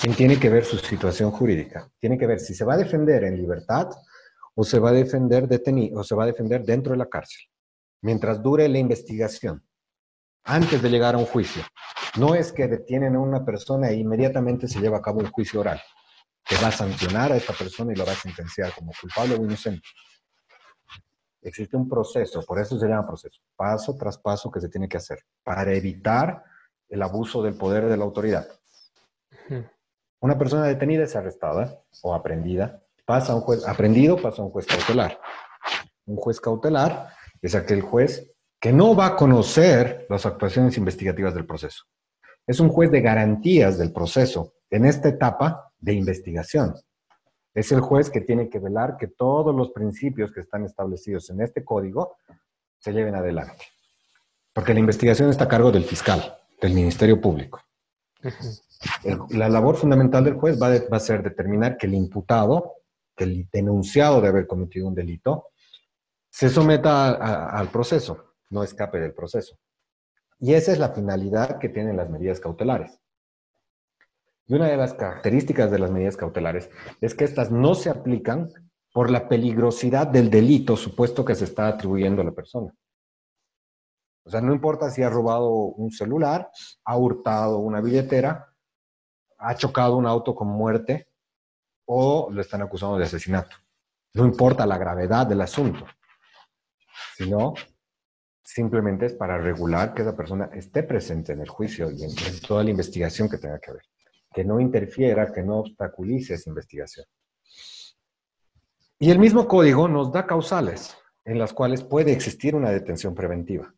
S2: quien tiene que ver su situación jurídica. Tiene que ver si se va a defender en libertad o se va a defender detenido o se va a defender dentro de la cárcel, mientras dure la investigación, antes de llegar a un juicio. No es que detienen a una persona e inmediatamente se lleva a cabo un juicio oral, que va a sancionar a esta persona y lo va a sentenciar como culpable o inocente. Existe un proceso, por eso se llama proceso, paso tras paso que se tiene que hacer, para evitar el abuso del poder de la autoridad. Una persona detenida es arrestada o aprendida, pasa a un juez, aprendido pasa a un juez cautelar. Un juez cautelar es aquel juez que no va a conocer las actuaciones investigativas del proceso. Es un juez de garantías del proceso en esta etapa de investigación. Es el juez que tiene que velar que todos los principios que están establecidos en este código se lleven adelante. Porque la investigación está a cargo del fiscal, del Ministerio Público. la labor fundamental del juez va, a ser determinar que el imputado, que el denunciado de haber cometido un delito, se someta al proceso, no escape del proceso. Y esa es la finalidad que tienen las medidas cautelares. Y una de las características de las medidas cautelares es que estas no se aplican por la peligrosidad del delito supuesto que se está atribuyendo a la persona. O sea, no importa si ha robado un celular, ha hurtado una billetera, ha chocado un auto con muerte o lo están acusando de asesinato. No importa la gravedad del asunto, sino simplemente es para regular que esa persona esté presente en el juicio y en, toda la investigación que tenga que ver, que no interfiera, que no obstaculice esa investigación. Y el mismo código nos da causales en las cuales puede existir una detención preventiva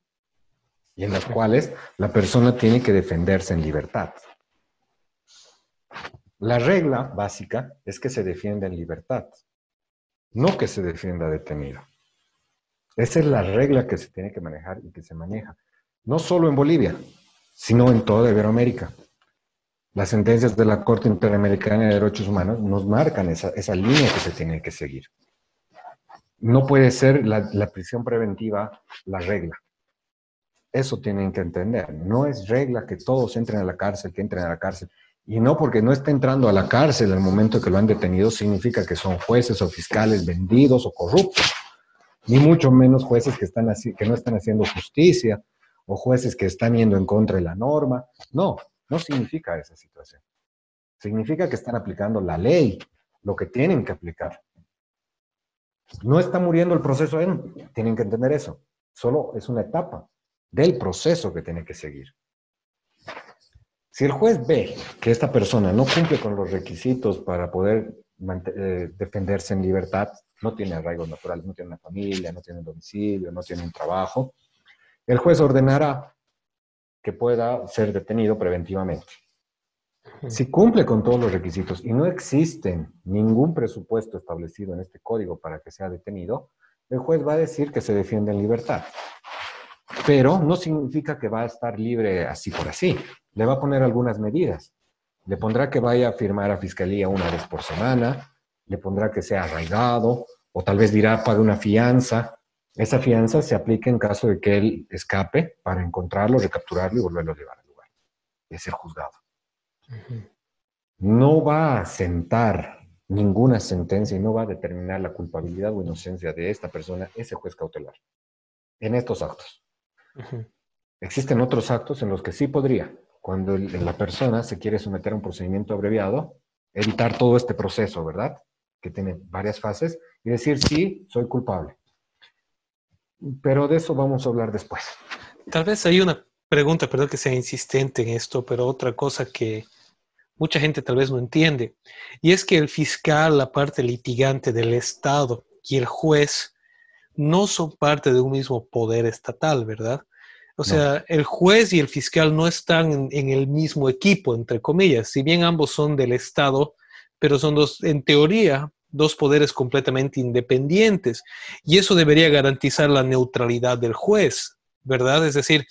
S2: y en las cuales la persona tiene que defenderse en libertad. La regla básica es que se defienda en libertad, no que se defienda detenido. Esa es la regla que se tiene que manejar y que se maneja, no solo en Bolivia, sino en toda Iberoamérica. Las sentencias de la Corte Interamericana de Derechos Humanos nos marcan esa, línea que se tiene que seguir. No puede ser la, la prisión preventiva la regla. Eso tienen que entender. No es regla que todos entren a la cárcel, que entren a la cárcel. Y no porque no esté entrando a la cárcel el momento que lo han detenido, significa que son jueces o fiscales vendidos o corruptos ni mucho menos jueces que, están así, que no están haciendo justicia o jueces que están yendo en contra de la norma. No, no significa esa situación. Significa que están aplicando la ley, lo que tienen que aplicar. No está muriendo el proceso en, tienen que entender eso. Solo es una etapa del proceso que tiene que seguir. Si el juez ve que esta persona no cumple con los requisitos para poder eh, defenderse en libertad, no tiene arraigos naturales, no tiene una familia, no tiene un domicilio, no tiene un trabajo, el juez ordenará que pueda ser detenido preventivamente. Si cumple con todos los requisitos y no existe ningún presupuesto establecido en este código para que sea detenido, el juez va a decir que se defiende en libertad. Pero no significa que va a estar libre así por así. Le va a poner algunas medidas. Le pondrá que vaya a firmar a fiscalía una vez por semana, le pondrá que sea arraigado, o tal vez dirá pague una fianza. Esa fianza se aplica en caso de que él escape para encontrarlo, recapturarlo y volverlo a llevar al lugar y ser juzgado. No va a sentar ninguna sentencia y no va a determinar la culpabilidad o inocencia de esta persona, ese juez cautelar, en estos actos. Existen otros actos en los que sí podría, cuando la persona se quiere someter a un procedimiento abreviado, evitar todo este proceso, ¿verdad? Que tiene varias fases, y decir, sí, soy culpable. Pero de eso vamos a hablar después.
S1: Tal vez hay una pregunta, perdón que sea insistente en esto, pero otra cosa que mucha gente tal vez no entiende, y es que el fiscal, la parte litigante del Estado y el juez no son parte de un mismo poder estatal, ¿verdad? O sea, el juez y el fiscal no están en, el mismo equipo, entre comillas, si bien ambos son del Estado, pero son dos, en teoría, dos poderes completamente independientes. Y eso debería garantizar la neutralidad del juez, ¿verdad? Es decir,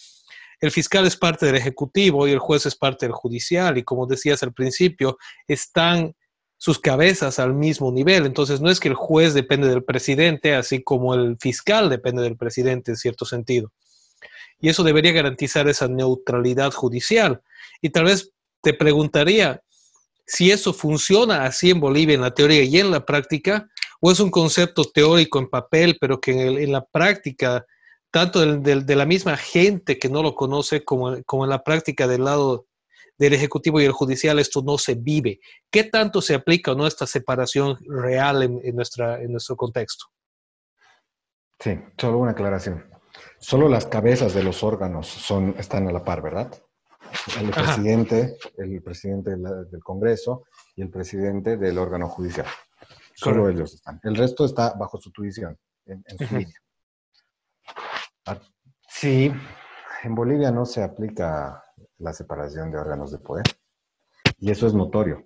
S1: el fiscal es parte del Ejecutivo y el juez es parte del Judicial. Y como decías al principio, están sus cabezas al mismo nivel. Entonces, no es que el juez depende del presidente, así como el fiscal depende del presidente en cierto sentido y eso debería garantizar esa neutralidad judicial. Y tal vez te preguntaría si eso funciona así en Bolivia en la teoría y en la práctica, o es un concepto teórico en papel, pero que en, la práctica, tanto de la misma gente que no lo conoce como, en la práctica del lado del Ejecutivo y el Judicial, esto no se vive. ¿Qué tanto se aplica o no esta separación real en, en nuestro contexto?
S2: Sí, solo una aclaración. Solo las cabezas de los órganos son, están a la par, ¿verdad? El presidente, el presidente del Congreso y el presidente del órgano judicial. Solo ellos están. El resto está bajo su tuición, en, su línea. Ah, sí, en Bolivia no se aplica la separación de órganos de poder. Y eso es notorio.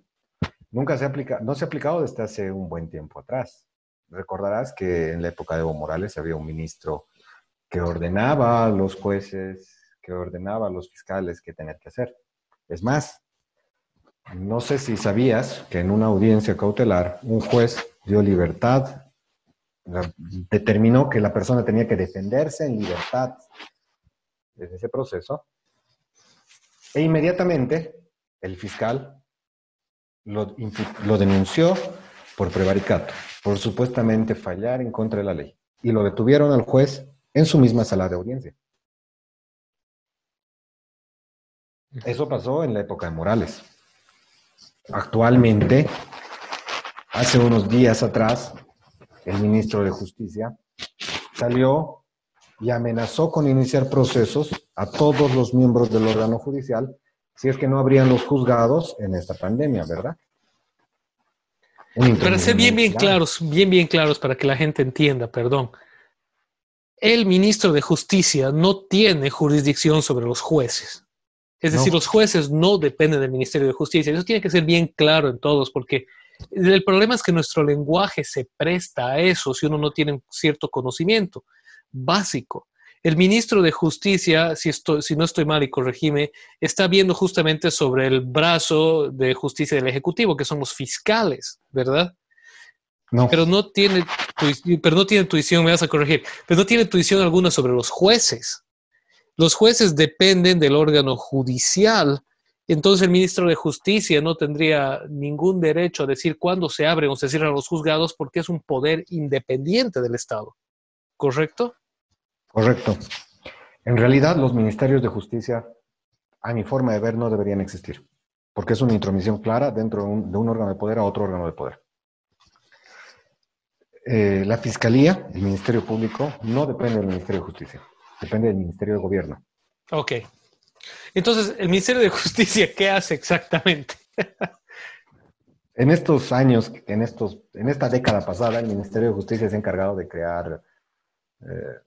S2: Nunca se aplica, no se ha aplicado desde hace un buen tiempo atrás. Recordarás que en la época de Evo Morales había un ministro que ordenaba a los jueces, que ordenaba a los fiscales qué tener que hacer. Es más, no sé si sabías que en una audiencia cautelar un juez dio libertad, determinó que la persona tenía que defenderse en libertad desde ese proceso, e inmediatamente el fiscal lo, lo denunció por prevaricato, por supuestamente fallar en contra de la ley. Y lo detuvieron al juez en su misma sala de audiencia. Eso pasó en la época de Morales. Actualmente, hace unos días atrás, el ministro de Justicia salió y amenazó con iniciar procesos a todos los miembros del órgano judicial si es que no habrían los juzgados en esta pandemia, ¿verdad?
S1: Para ser bien, bien claros, bien, bien claros para que la gente entienda, perdón el ministro de Justicia no tiene jurisdicción sobre los jueces. Es decir, los jueces no dependen del Ministerio de Justicia. Eso tiene que ser bien claro en todos, porque el problema es que nuestro lenguaje se presta a eso si uno no tiene cierto conocimiento básico. El ministro de Justicia, si, si no estoy mal y corregime, está viendo justamente sobre el brazo de justicia del Ejecutivo, que son los fiscales, ¿verdad? Pero no tiene, pero no tiene tuición, me vas a corregir, pero no tiene tuición alguna sobre los jueces. Los jueces dependen del órgano judicial, entonces el ministro de Justicia no tendría ningún derecho a decir cuándo se abren o se cierran los juzgados porque es un poder independiente del Estado. ¿Correcto?
S2: Correcto. En realidad, los ministerios de justicia, a mi forma de ver, no deberían existir, porque es una intromisión clara dentro de un, órgano de poder a otro órgano de poder. Eh, la Fiscalía, el Ministerio Público, no depende del Ministerio de Justicia, depende del Ministerio de Gobierno.
S1: Ok. Entonces, ¿el Ministerio de Justicia qué hace exactamente?
S2: en estos años, en, estos, en esta década pasada, el Ministerio de Justicia se ha encargado de crear eh,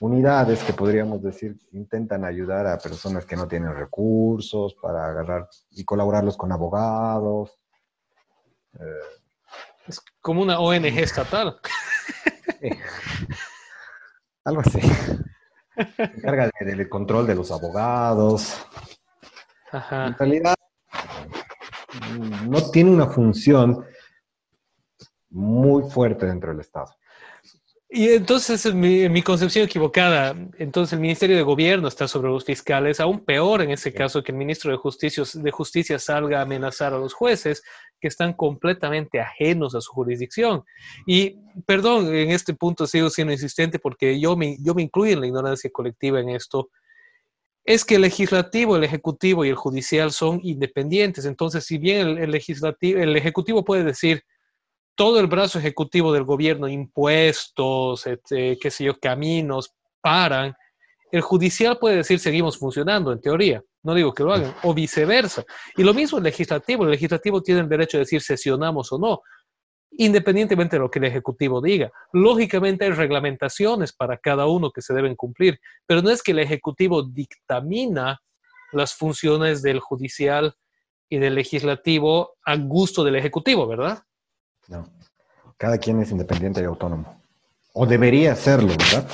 S2: unidades que podríamos decir intentan ayudar a personas que no tienen recursos para agarrar y colaborarlos con abogados.
S1: Eh, es como una ONG estatal.
S2: Algo así. Se encarga del control de los abogados. En realidad, no tiene una función muy fuerte dentro del Estado.
S1: Y entonces, en mi, concepción equivocada, entonces el Ministerio de Gobierno está sobre los fiscales, aún peor en ese caso que el ministro de Justicia, de Justicia salga a amenazar a los jueces que están completamente ajenos a su jurisdicción. Y perdón, en este punto sigo siendo insistente porque yo me, yo me incluyo en la ignorancia colectiva en esto. Es que el legislativo, el ejecutivo y el judicial son independientes. Entonces, si bien el legislativo, el ejecutivo puede decir, todo el brazo ejecutivo del gobierno, impuestos, este, qué sé yo, caminos, paran, el judicial puede decir seguimos funcionando, en teoría. No digo que lo hagan, o viceversa. Y lo mismo el legislativo. El legislativo tiene el derecho de decir sesionamos o no, independientemente de lo que el ejecutivo diga. Lógicamente hay reglamentaciones para cada uno que se deben cumplir, pero no es que el ejecutivo dictamina las funciones del judicial y del legislativo a gusto del ejecutivo, ¿verdad?
S2: No. Cada quien es independiente y autónomo. O debería serlo, ¿verdad?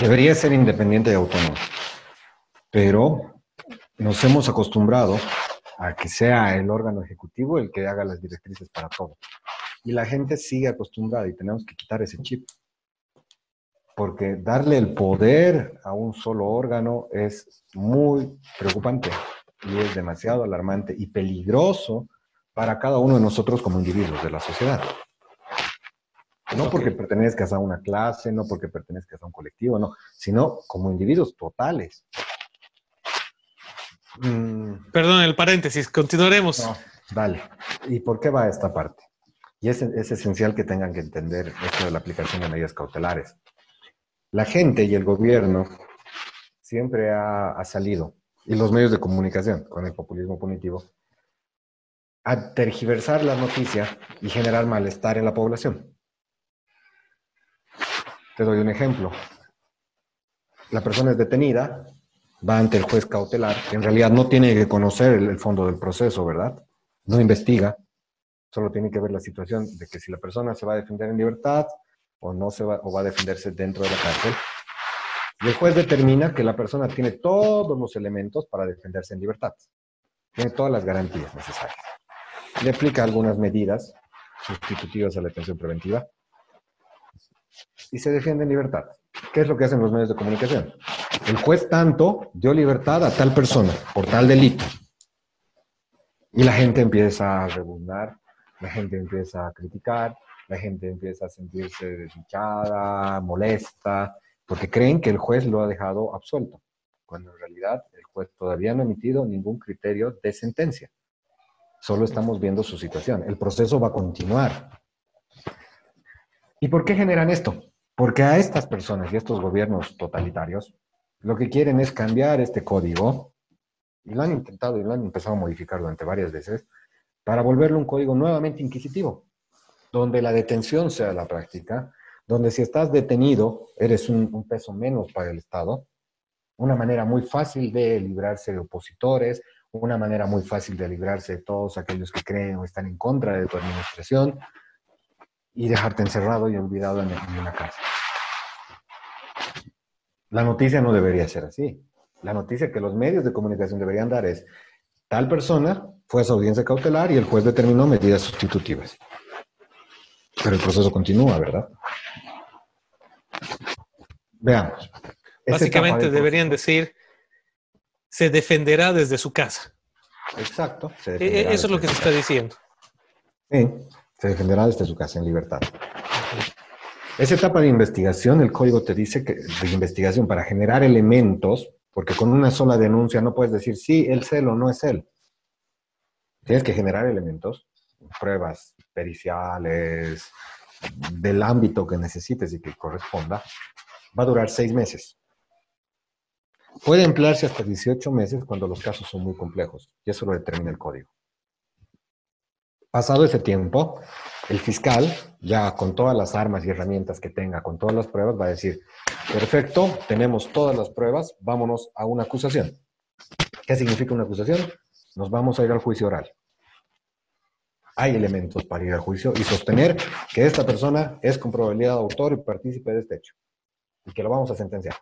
S2: Debería ser independiente y autónomo. Pero nos hemos acostumbrado a que sea el órgano ejecutivo el que haga las directrices para todo. Y la gente sigue acostumbrada y tenemos que quitar ese chip. Porque darle el poder a un solo órgano es muy preocupante y es demasiado alarmante y peligroso para cada uno de nosotros como individuos de la sociedad. No porque pertenezcas a una clase, no porque pertenezcas a un colectivo, no, sino como individuos totales.
S1: Mm. Perdón, el paréntesis, continuaremos. No,
S2: dale. ¿Y por qué va esta parte? Y es, es esencial que tengan que entender esto de la aplicación de medidas cautelares. La gente y el gobierno siempre ha, ha salido, y los medios de comunicación con el populismo punitivo, a tergiversar la noticia y generar malestar en la población. Te doy un ejemplo. La persona es detenida, va ante el juez cautelar, que en realidad no tiene que conocer el, fondo del proceso, ¿verdad? No investiga, solo tiene que ver la situación de que si la persona se va a defender en libertad o no se va, o va a defenderse dentro de la cárcel. Y el juez determina que la persona tiene todos los elementos para defenderse en libertad. Tiene todas las garantías necesarias le aplica algunas medidas sustitutivas a la detención preventiva y se defiende en libertad. ¿Qué es lo que hacen los medios de comunicación? El juez tanto dio libertad a tal persona por tal delito. Y la gente empieza a rebundar, la gente empieza a criticar, la gente empieza a sentirse desdichada, molesta, porque creen que el juez lo ha dejado absuelto, cuando en realidad el juez todavía no ha emitido ningún criterio de sentencia. Solo estamos viendo su situación. El proceso va a continuar. ¿Y por qué generan esto? Porque a estas personas y a estos gobiernos totalitarios lo que quieren es cambiar este código, y lo han intentado y lo han empezado a modificar durante varias veces, para volverlo un código nuevamente inquisitivo, donde la detención sea la práctica, donde si estás detenido eres un, peso menos para el Estado, una manera muy fácil de librarse de opositores, una manera muy fácil de librarse de todos aquellos que creen o están en contra de tu administración y dejarte encerrado y olvidado en, una casa. La noticia no debería ser así. La noticia que los medios de comunicación deberían dar es, tal persona fue a su audiencia cautelar y el juez determinó medidas sustitutivas. Pero el proceso continúa, ¿verdad? Veamos.
S1: Básicamente deberían decir, se defenderá desde su casa.
S2: Exacto.
S1: E, e, eso es lo que se está diciendo.
S2: Sí, se defenderá desde su casa en libertad. Esa etapa de investigación, el código te dice que de investigación para generar elementos, porque con una sola denuncia no puedes decir sí, es él o no es él. Tienes que generar elementos, pruebas periciales, del ámbito que necesites y que corresponda. Va a durar seis meses. Puede emplearse hasta 18 meses cuando los casos son muy complejos, y eso lo determina el código. Pasado ese tiempo, el fiscal, ya con todas las armas y herramientas que tenga, con todas las pruebas, va a decir, perfecto, tenemos todas las pruebas, vámonos a una acusación. ¿Qué significa una acusación? Nos vamos a ir al juicio oral. Hay elementos para ir al juicio y sostener que esta persona es con probabilidad de autor y partícipe de este hecho y que lo vamos a sentenciar.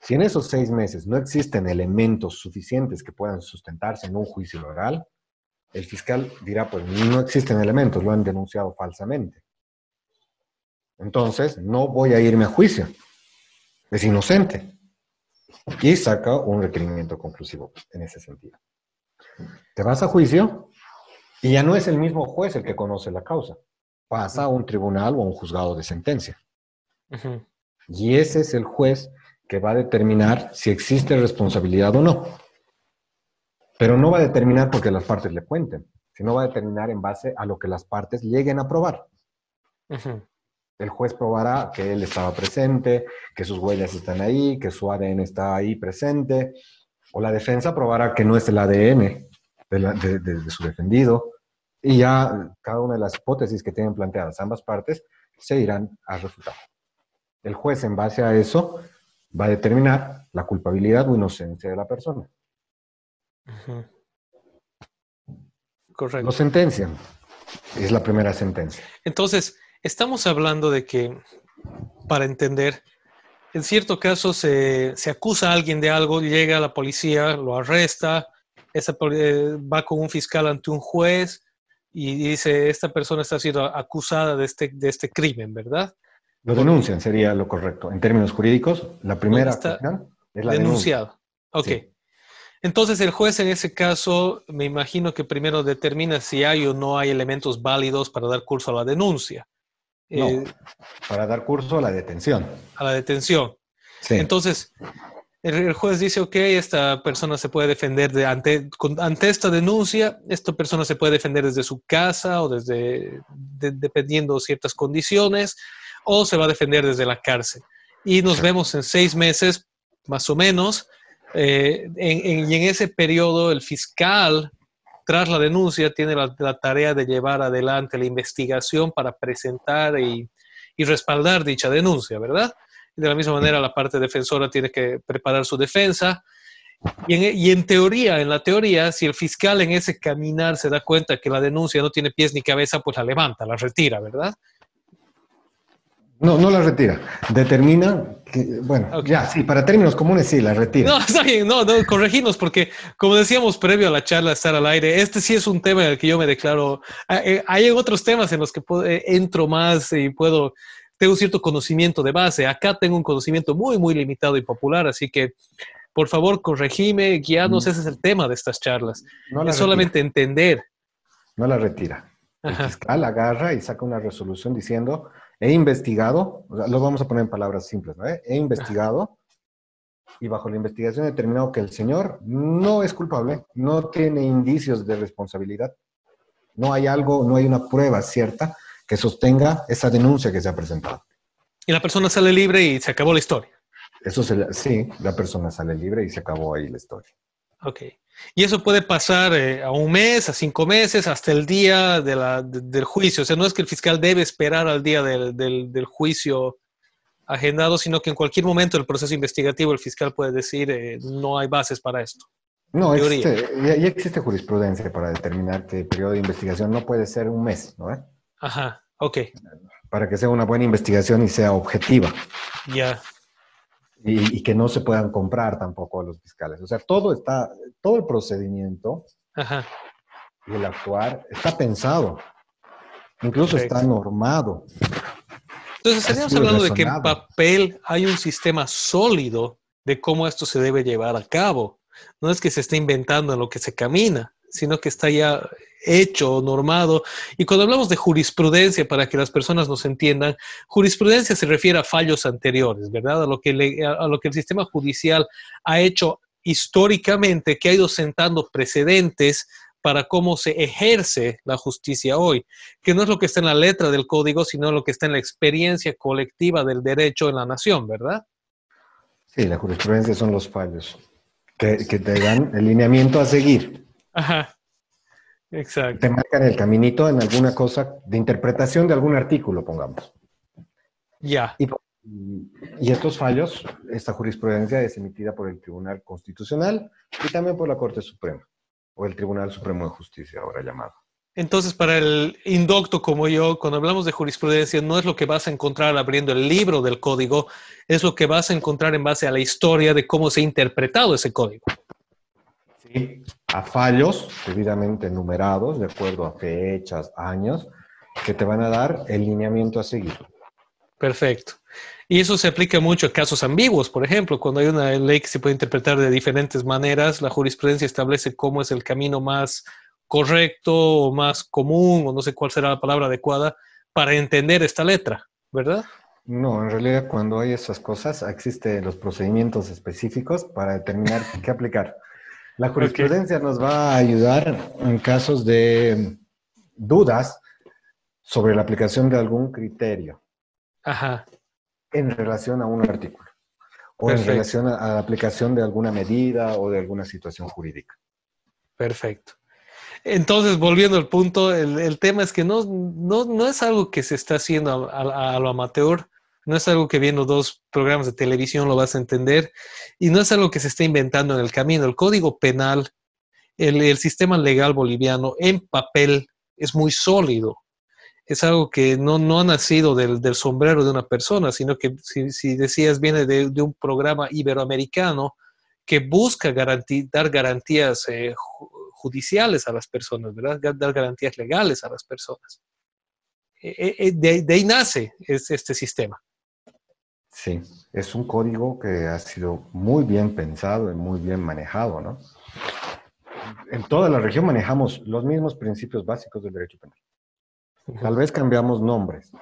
S2: Si en esos seis meses no existen elementos suficientes que puedan sustentarse en un juicio oral, el fiscal dirá, pues no existen elementos, lo han denunciado falsamente. Entonces, no voy a irme a juicio. Es inocente. Y saca un requerimiento conclusivo en ese sentido. Te vas a juicio y ya no es el mismo juez el que conoce la causa. Pasa a un tribunal o a un juzgado de sentencia. Y ese es el juez que va a determinar si existe responsabilidad o no. Pero no va a determinar porque las partes le cuenten, sino va a determinar en base a lo que las partes lleguen a probar. El juez probará que él estaba presente, que sus huellas están ahí, que su ADN está ahí presente, o la defensa probará que no es el ADN de, su defendido, y ya cada una de las hipótesis que tienen planteadas ambas partes se irán a refutar. El juez, en base a eso, va a determinar la culpabilidad o inocencia de la persona.
S1: Correcto.
S2: Lo sentencian. Es la primera sentencia.
S1: Entonces, estamos hablando de que, para entender, en cierto caso se, acusa a alguien de algo, llega la policía, lo arresta, esa, eh, va con un fiscal ante un juez y dice, esta persona está siendo acusada de este, de este crimen, ¿verdad?
S2: Lo denuncian, sería lo correcto. En términos jurídicos, la primera
S1: es la denunciado. Ok. Entonces el juez en ese caso, me imagino que primero determina si hay o no hay elementos válidos para dar curso a la denuncia.
S2: No, eh, para dar curso a la detención.
S1: A la detención. Sí. Entonces, el, juez dice, ok, esta persona se puede defender de, ante, ante esta denuncia, esta persona se puede defender desde su casa o desde, dependiendo de ciertas condiciones o se va a defender desde la cárcel. Y nos vemos en seis meses, más o menos, eh, y en ese periodo el fiscal, tras la denuncia, tiene la, tarea de llevar adelante la investigación para presentar y, respaldar dicha denuncia, ¿verdad? de la misma manera, la parte defensora tiene que preparar su defensa. Y en, y en, teoría, en la teoría, si el fiscal en ese caminar se da cuenta que la denuncia no tiene pies ni cabeza, pues la levanta, la retira, ¿verdad?
S2: No, no la retira. Determina que, bueno, ya, sí, para términos comunes sí, la retira.
S1: No, está bien, no, no, corregimos, porque como decíamos previo a la charla, estar al aire, este sí es un tema en el que yo me declaro. Ah, eh, hay otros temas en los que eh, entro más y puedo, tengo cierto conocimiento de base. Acá tengo un conocimiento muy, muy limitado y popular, así que por favor, corregime, guianos, mm. ese es el tema de estas charlas. No es solamente entender.
S2: No la retira. El fiscal agarra y saca una resolución diciendo He investigado, lo vamos a poner en palabras simples, ¿no? He investigado y bajo la investigación he determinado que el señor no es culpable, no tiene indicios de responsabilidad, no hay algo, no hay una prueba cierta que sostenga esa denuncia que se ha presentado.
S1: Y la persona sale libre y se acabó la historia.
S2: Eso se, sí, la persona sale libre y se acabó ahí la historia.
S1: Ok. Y eso puede pasar eh, a un mes, a cinco meses, hasta el día del juicio. O sea, no es que el fiscal debe esperar al día del, juicio agendado, sino que en cualquier momento del proceso investigativo el fiscal puede decir eh, no hay bases para esto.
S2: No, existe, ya, existe jurisprudencia para determinar que el periodo de investigación no puede ser un mes, ¿no?
S1: Ajá, ok.
S2: Para que sea una buena investigación y sea objetiva.
S1: Ya
S2: y, que no se puedan comprar tampoco a los fiscales. O sea, todo está, todo el procedimiento y el actuar está pensado, incluso está normado.
S1: Entonces, estaríamos hablando de que en papel hay un sistema sólido de cómo esto se debe llevar a cabo. No es que se esté inventando en lo que se camina, sino que está ya hecho, normado. Y cuando hablamos de jurisprudencia, para que las personas nos entiendan, jurisprudencia se refiere a fallos anteriores, ¿verdad? A lo que, a lo que el sistema judicial ha hecho históricamente, que ha ido sentando precedentes para cómo se ejerce la justicia hoy, que no es lo que está en la letra del código, sino lo que está en la experiencia colectiva del derecho en la nación, ¿verdad?
S2: Sí, la jurisprudencia son los fallos que, te dan el lineamiento a seguir.
S1: Ajá, exacto.
S2: Te marcan el caminito en alguna cosa de interpretación de algún artículo, pongamos.
S1: Ya.
S2: Y, y estos fallos, esta jurisprudencia es emitida por el Tribunal Constitucional y también por la Corte Suprema o el Tribunal Supremo de Justicia, ahora llamado.
S1: Entonces, para el indocto como yo, cuando hablamos de jurisprudencia, no es lo que vas a encontrar abriendo el libro del código, es lo que vas a encontrar en base a la historia de cómo se ha interpretado ese código.
S2: Sí, a fallos debidamente numerados, de acuerdo a fechas, años, que te van a dar el lineamiento a seguir.
S1: Perfecto. Y eso se aplica mucho a casos ambiguos, por ejemplo, cuando hay una ley que se puede interpretar de diferentes maneras, la jurisprudencia establece cómo es el camino más correcto o más común, o no sé cuál será la palabra adecuada, para entender esta letra, ¿verdad?
S2: No, en realidad cuando hay esas cosas existen los procedimientos específicos para determinar qué aplicar. La jurisprudencia nos va a ayudar en casos de dudas sobre la aplicación de algún criterio.
S1: Ajá
S2: en relación a un artículo o en relación a, la aplicación de alguna medida o de alguna situación jurídica.
S1: Perfecto. Entonces, volviendo al punto, el, tema es que no, no, es algo que se está haciendo a, lo amateur, no es algo que viendo dos programas de televisión lo vas a entender, y no es algo que se está inventando en el camino. El código penal, el, sistema legal boliviano en papel es muy sólido es algo que no, no ha nacido del, del, sombrero de una persona, sino que si, decías viene de, un programa iberoamericano que busca dar garantías eh, judiciales a las personas, ¿verdad? Dar garantías legales a las personas. E, e, de, de ahí nace este sistema.
S2: Sí, es un código que ha sido muy bien pensado y muy bien manejado, ¿no? En toda la región manejamos los mismos principios básicos del derecho penal. Tal vez cambiamos nombres.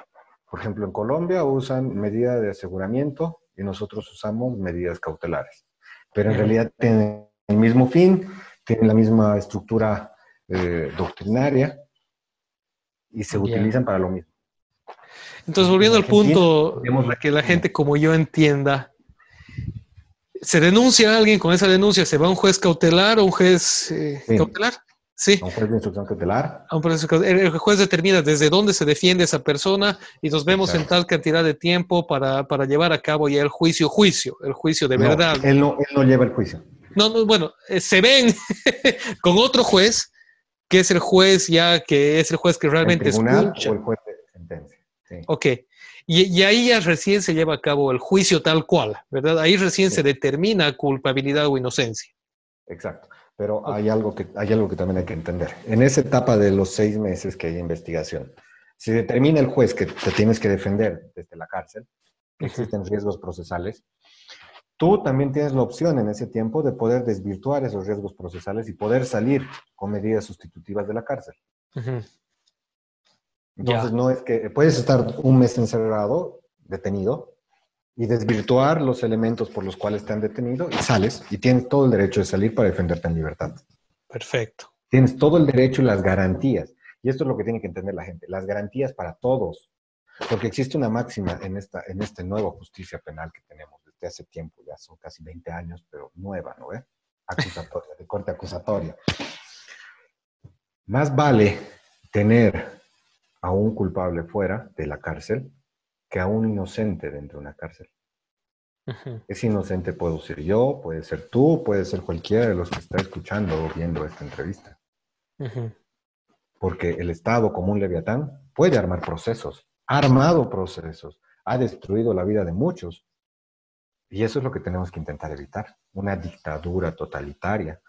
S2: Por ejemplo, en Colombia usan medida de aseguramiento y nosotros usamos medidas cautelares. Pero en realidad tienen el mismo fin, tienen la misma estructura eh, doctrinaria y se utilizan para lo mismo.
S1: Entonces, volviendo al punto, que la gente como yo entienda, se denuncia a alguien con esa denuncia, ¿se va a un juez cautelar o un juez eh, cautelar? Sí.
S2: A un juez de instrucción cautelar.
S1: El juez determina desde dónde se defiende esa persona y nos vemos en tal cantidad de tiempo para, para, llevar a cabo ya el juicio, juicio, el juicio de verdad.
S2: Él no, él no lleva el juicio.
S1: No, no bueno, eh, se ven con otro juez, que es el juez ya, que es el juez que realmente
S2: el escucha. O el juez. Sí.
S1: Ok. Y, y, ahí ya recién se lleva a cabo el juicio tal cual, ¿verdad? Ahí recién se determina culpabilidad o inocencia.
S2: Exacto. Pero hay algo, que, hay algo que también hay que entender. En esa etapa de los seis meses que hay investigación, si determina el juez que te tienes que defender desde la cárcel, que existen riesgos procesales, tú también tienes la opción en ese tiempo de poder desvirtuar esos riesgos procesales y poder salir con medidas sustitutivas de la cárcel. Entonces, no es que puedes estar un mes encerrado, detenido, y desvirtuar los elementos por los cuales te han detenido y sales y tienes todo el derecho de salir para defenderte en libertad.
S1: Perfecto.
S2: Tienes todo el derecho y las garantías. Y esto es lo que tiene que entender la gente, las garantías para todos. Porque existe una máxima en esta, en esta nueva justicia penal que tenemos desde hace tiempo, ya son casi 20 años, pero nueva, ¿no? ve? Acusatoria, de corte acusatoria. Más vale tener a un culpable fuera de la cárcel que a un inocente dentro de una cárcel. Es inocente puedo ser yo, puede ser tú, puede ser cualquiera de los que está escuchando o viendo esta entrevista. Porque el Estado como un leviatán puede armar procesos, ha armado procesos, ha destruido la vida de muchos. Y eso es lo que tenemos que intentar evitar, una dictadura totalitaria,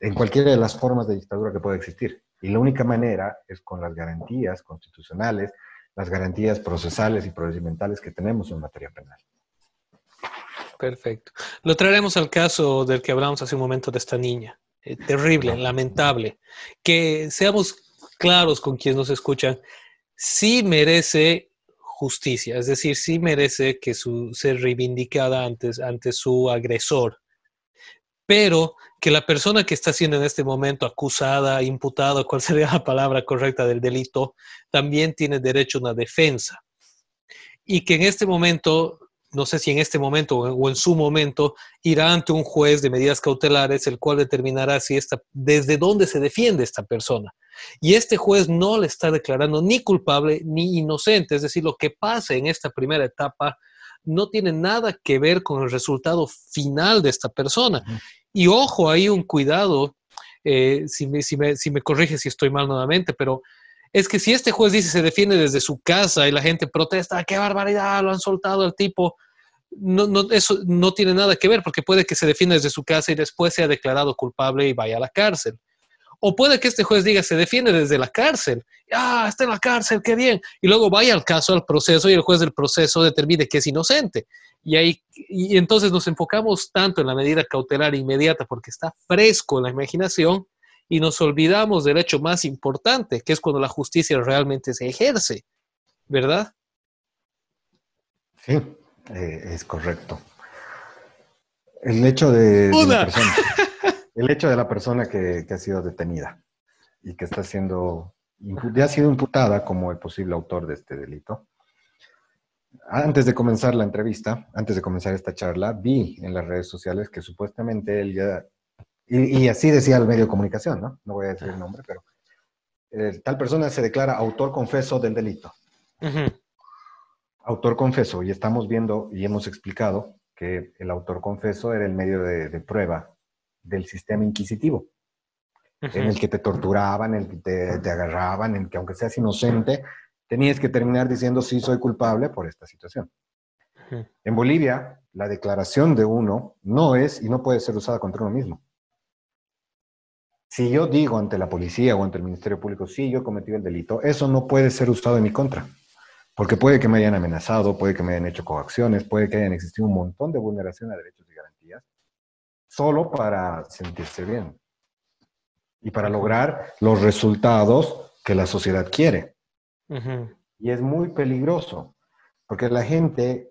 S2: en cualquiera de las formas de dictadura que pueda existir. Y la única manera es con las garantías constitucionales, las garantías procesales y procedimentales que tenemos en materia penal.
S1: Perfecto. Lo traeremos al caso del que hablamos hace un momento de esta niña, eh, terrible, lamentable. Que seamos claros con quienes nos escuchan, sí merece justicia, es decir, sí merece que su, ser reivindicada antes, ante su agresor, pero que la persona que está siendo en este momento acusada, imputada, cuál sería la palabra correcta del delito, también tiene derecho a una defensa. Y que en este momento no sé si en este momento o en su momento, irá ante un juez de medidas cautelares, el cual determinará si esta, desde dónde se defiende esta persona. Y este juez no le está declarando ni culpable ni inocente, es decir, lo que pase en esta primera etapa no tiene nada que ver con el resultado final de esta persona. Y ojo, hay un cuidado, eh, si, me, si, me, si me corrige si estoy mal nuevamente, pero es que si este juez dice se defiende desde su casa y la gente protesta, qué barbaridad, lo han soltado al tipo, no, no, eso no tiene nada que ver porque puede que se defienda desde su casa y después sea declarado culpable y vaya a la cárcel. O puede que este juez diga se defiende desde la cárcel, ah, está en la cárcel, qué bien, y luego vaya al caso, al proceso y el juez del proceso determine que es inocente. Y, ahí, y entonces nos enfocamos tanto en la medida cautelar inmediata porque está fresco en la imaginación y nos olvidamos del hecho más importante, que es cuando la justicia realmente se ejerce, ¿verdad?
S2: Sí, eh, es correcto. El hecho de, la persona, el hecho de la persona que, ha sido detenida y que está siendo, ya ha sido imputada como el posible autor de este delito. Antes de comenzar la entrevista, antes de comenzar esta charla, vi en las redes sociales que supuestamente él ya y, así decía el medio de comunicación, ¿no? No voy a decir el nombre, pero eh, tal persona se declara autor confeso del delito. Autor confeso, y estamos viendo y hemos explicado que el autor confeso era el medio de, prueba del sistema inquisitivo, en el que te torturaban, en el que te, te, agarraban, en que aunque seas inocente, tenías que terminar diciendo sí soy culpable por esta situación. En Bolivia, la declaración de uno no es y no puede ser usada contra uno mismo. Si yo digo ante la policía o ante el Ministerio Público, sí, yo he cometido el delito, eso no puede ser usado en mi contra. Porque puede que me hayan amenazado, puede que me hayan hecho coacciones, puede que hayan existido un montón de vulneración de derechos solo para sentirse bien y para lograr los resultados que la sociedad quiere. Y es muy peligroso, porque la gente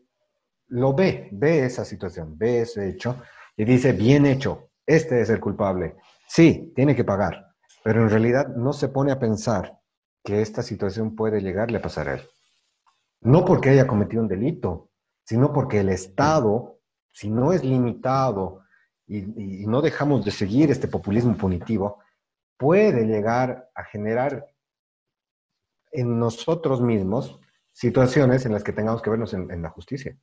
S2: lo ve, ve esa situación, ve ese hecho y dice, bien hecho, este es el culpable, Sí, tiene que pagar, pero en realidad no se pone a pensar que esta situación puede llegarle a pasar a él. No porque haya cometido un delito, sino porque el Estado, si no es limitado y, no dejamos de seguir este populismo punitivo, puede llegar a generar en nosotros mismos situaciones en las que tengamos que vernos en la justicia.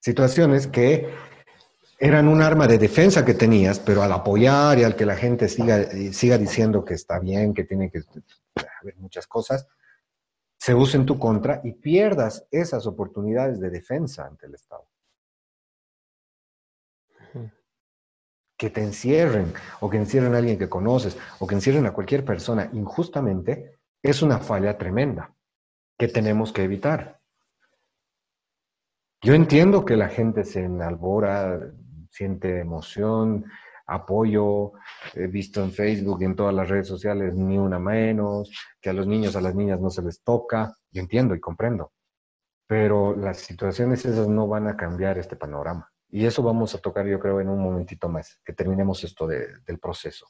S2: Situaciones que eran un arma de defensa que tenías, pero al apoyar y al que la gente siga, siga diciendo que está bien, que tiene que haber muchas cosas, se use en tu contra y pierdas esas oportunidades de defensa ante el Estado. Que te encierren o que encierren a alguien que conoces o que encierren a cualquier persona injustamente es una falla tremenda que tenemos que evitar. Yo entiendo que la gente se enalbora, siente emoción, apoyo, he visto en Facebook y en todas las redes sociales ni una menos, que a los niños, a las niñas no se les toca, yo entiendo y comprendo, pero las situaciones esas no van a cambiar este panorama. Y eso vamos a tocar yo creo en un momentito más, que terminemos esto del proceso.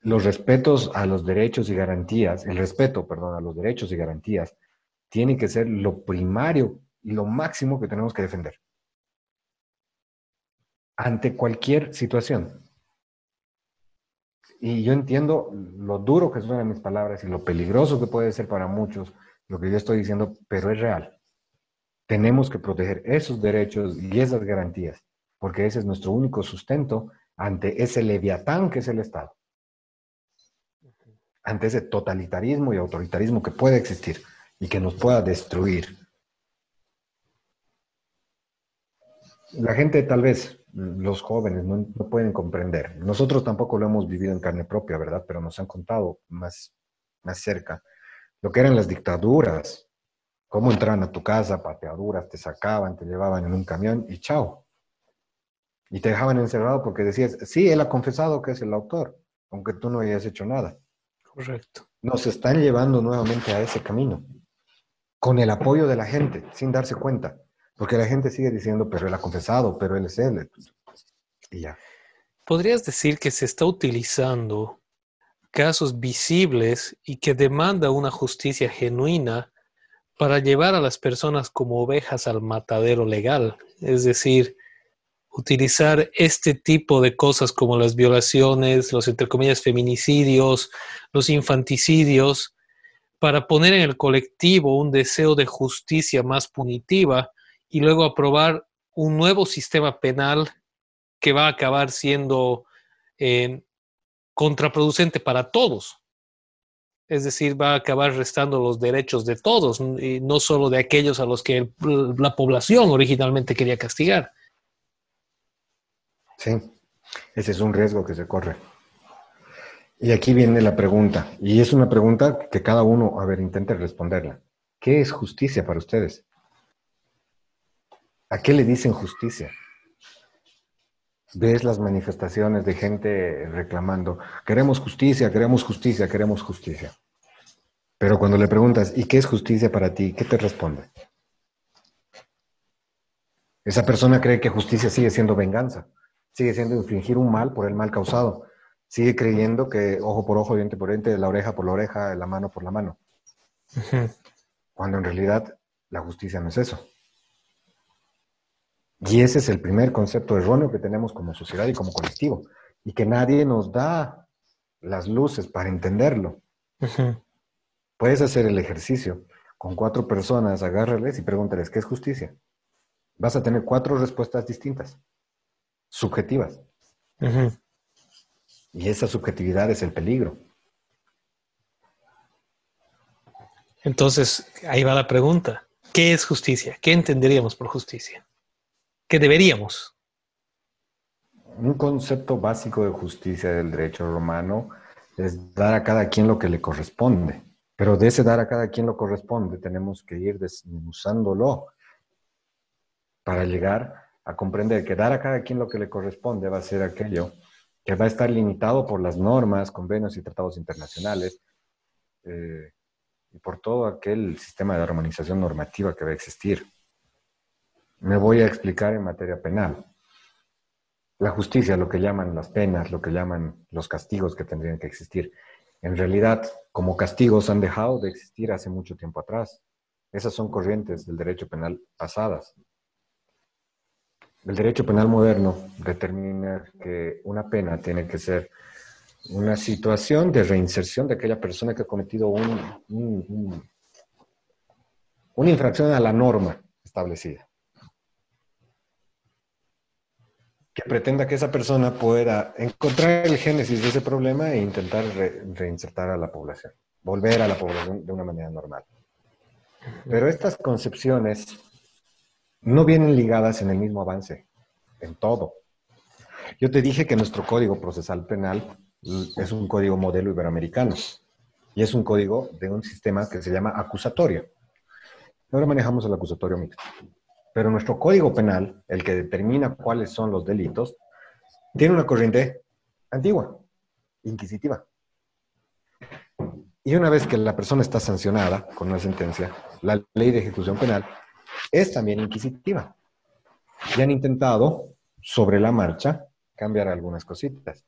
S2: Los respetos a los derechos y garantías, el respeto, perdón, a los derechos y garantías, tiene que ser lo primario y lo máximo que tenemos que defender ante cualquier situación. Y yo entiendo lo duro que suenan mis palabras y lo peligroso que puede ser para muchos lo que yo estoy diciendo, pero es real. Tenemos que proteger esos derechos y esas garantías, porque ese es nuestro único sustento ante ese leviatán que es el Estado, ante ese totalitarismo y autoritarismo que puede existir y que nos pueda destruir. La gente tal vez los jóvenes no, pueden comprender. Nosotros tampoco lo hemos vivido en carne propia, ¿verdad? Pero nos han contado más, más cerca lo que eran las dictaduras, cómo entraban a tu casa, pateaduras, te sacaban, te llevaban en un camión y chao. Y te dejaban encerrado porque decías, sí, él ha confesado que es el autor, aunque tú no hayas hecho nada.
S1: Correcto.
S2: Nos están llevando nuevamente a ese camino, con el apoyo de la gente, sin darse cuenta. Porque la gente sigue diciendo, pero él ha confesado, pero él es él. Y ya.
S1: ¿Podrías decir que se está utilizando casos visibles y que demanda una justicia genuina para llevar a las personas como ovejas al matadero legal? Es decir, utilizar este tipo de cosas como las violaciones, los entre comillas feminicidios, los infanticidios, para poner en el colectivo un deseo de justicia más punitiva y luego aprobar un nuevo sistema penal que va a acabar siendo eh, contraproducente para todos. Es decir, va a acabar restando los derechos de todos, y no solo de aquellos a los que la población originalmente quería castigar.
S2: Sí, ese es un riesgo que se corre. Y aquí viene la pregunta, y es una pregunta que cada uno, a ver, intente responderla. ¿Qué es justicia para ustedes? ¿A qué le dicen justicia? Ves las manifestaciones de gente reclamando, queremos justicia, queremos justicia, queremos justicia. Pero cuando le preguntas, ¿y qué es justicia para ti? ¿Qué te responde? Esa persona cree que justicia sigue siendo venganza sigue siendo infringir un mal por el mal causado. Sigue creyendo que ojo por ojo, diente por diente, la oreja por la oreja, la mano por la mano. Cuando en realidad la justicia no es eso. Y ese es el primer concepto erróneo que tenemos como sociedad y como colectivo. Y que nadie nos da las luces para entenderlo. Puedes hacer el ejercicio con cuatro personas, agárrales y pregúntales, ¿qué es justicia? Vas a tener cuatro respuestas distintas subjetivas. Y esa subjetividad es el peligro.
S1: Entonces, ahí va la pregunta. ¿Qué es justicia? ¿Qué entenderíamos por justicia? ¿Qué deberíamos?
S2: Un concepto básico de justicia del derecho romano es dar a cada quien lo que le corresponde. Pero de ese dar a cada quien lo corresponde, tenemos que ir desmenuzándolo para llegar a comprender que dar a cada quien lo que le corresponde va a ser aquello que va a estar limitado por las normas, convenios y tratados internacionales eh, y por todo aquel sistema de armonización normativa que va a existir. Me voy a explicar en materia penal. La justicia, lo que llaman las penas, lo que llaman los castigos que tendrían que existir, en realidad como castigos han dejado de existir hace mucho tiempo atrás. Esas son corrientes del derecho penal pasadas. El derecho penal moderno determina que una pena tiene que ser una situación de reinserción de aquella persona que ha cometido una infracción a la norma establecida. Que pretenda que esa persona pueda encontrar el génesis de ese problema e intentar reinsertar a la población, volver a la población de una manera normal. Pero estas concepciones no vienen ligadas en el mismo avance, en todo. Yo te dije que nuestro código procesal penal es un código modelo iberoamericano y es un código de un sistema que se llama acusatorio. Ahora manejamos el acusatorio mixto. Pero nuestro código penal, el que determina cuáles son los delitos, tiene una corriente antigua, inquisitiva. Y una vez que la persona está sancionada con una sentencia, la ley de ejecución penal es también inquisitiva. Y han intentado, sobre la marcha, cambiar algunas cositas.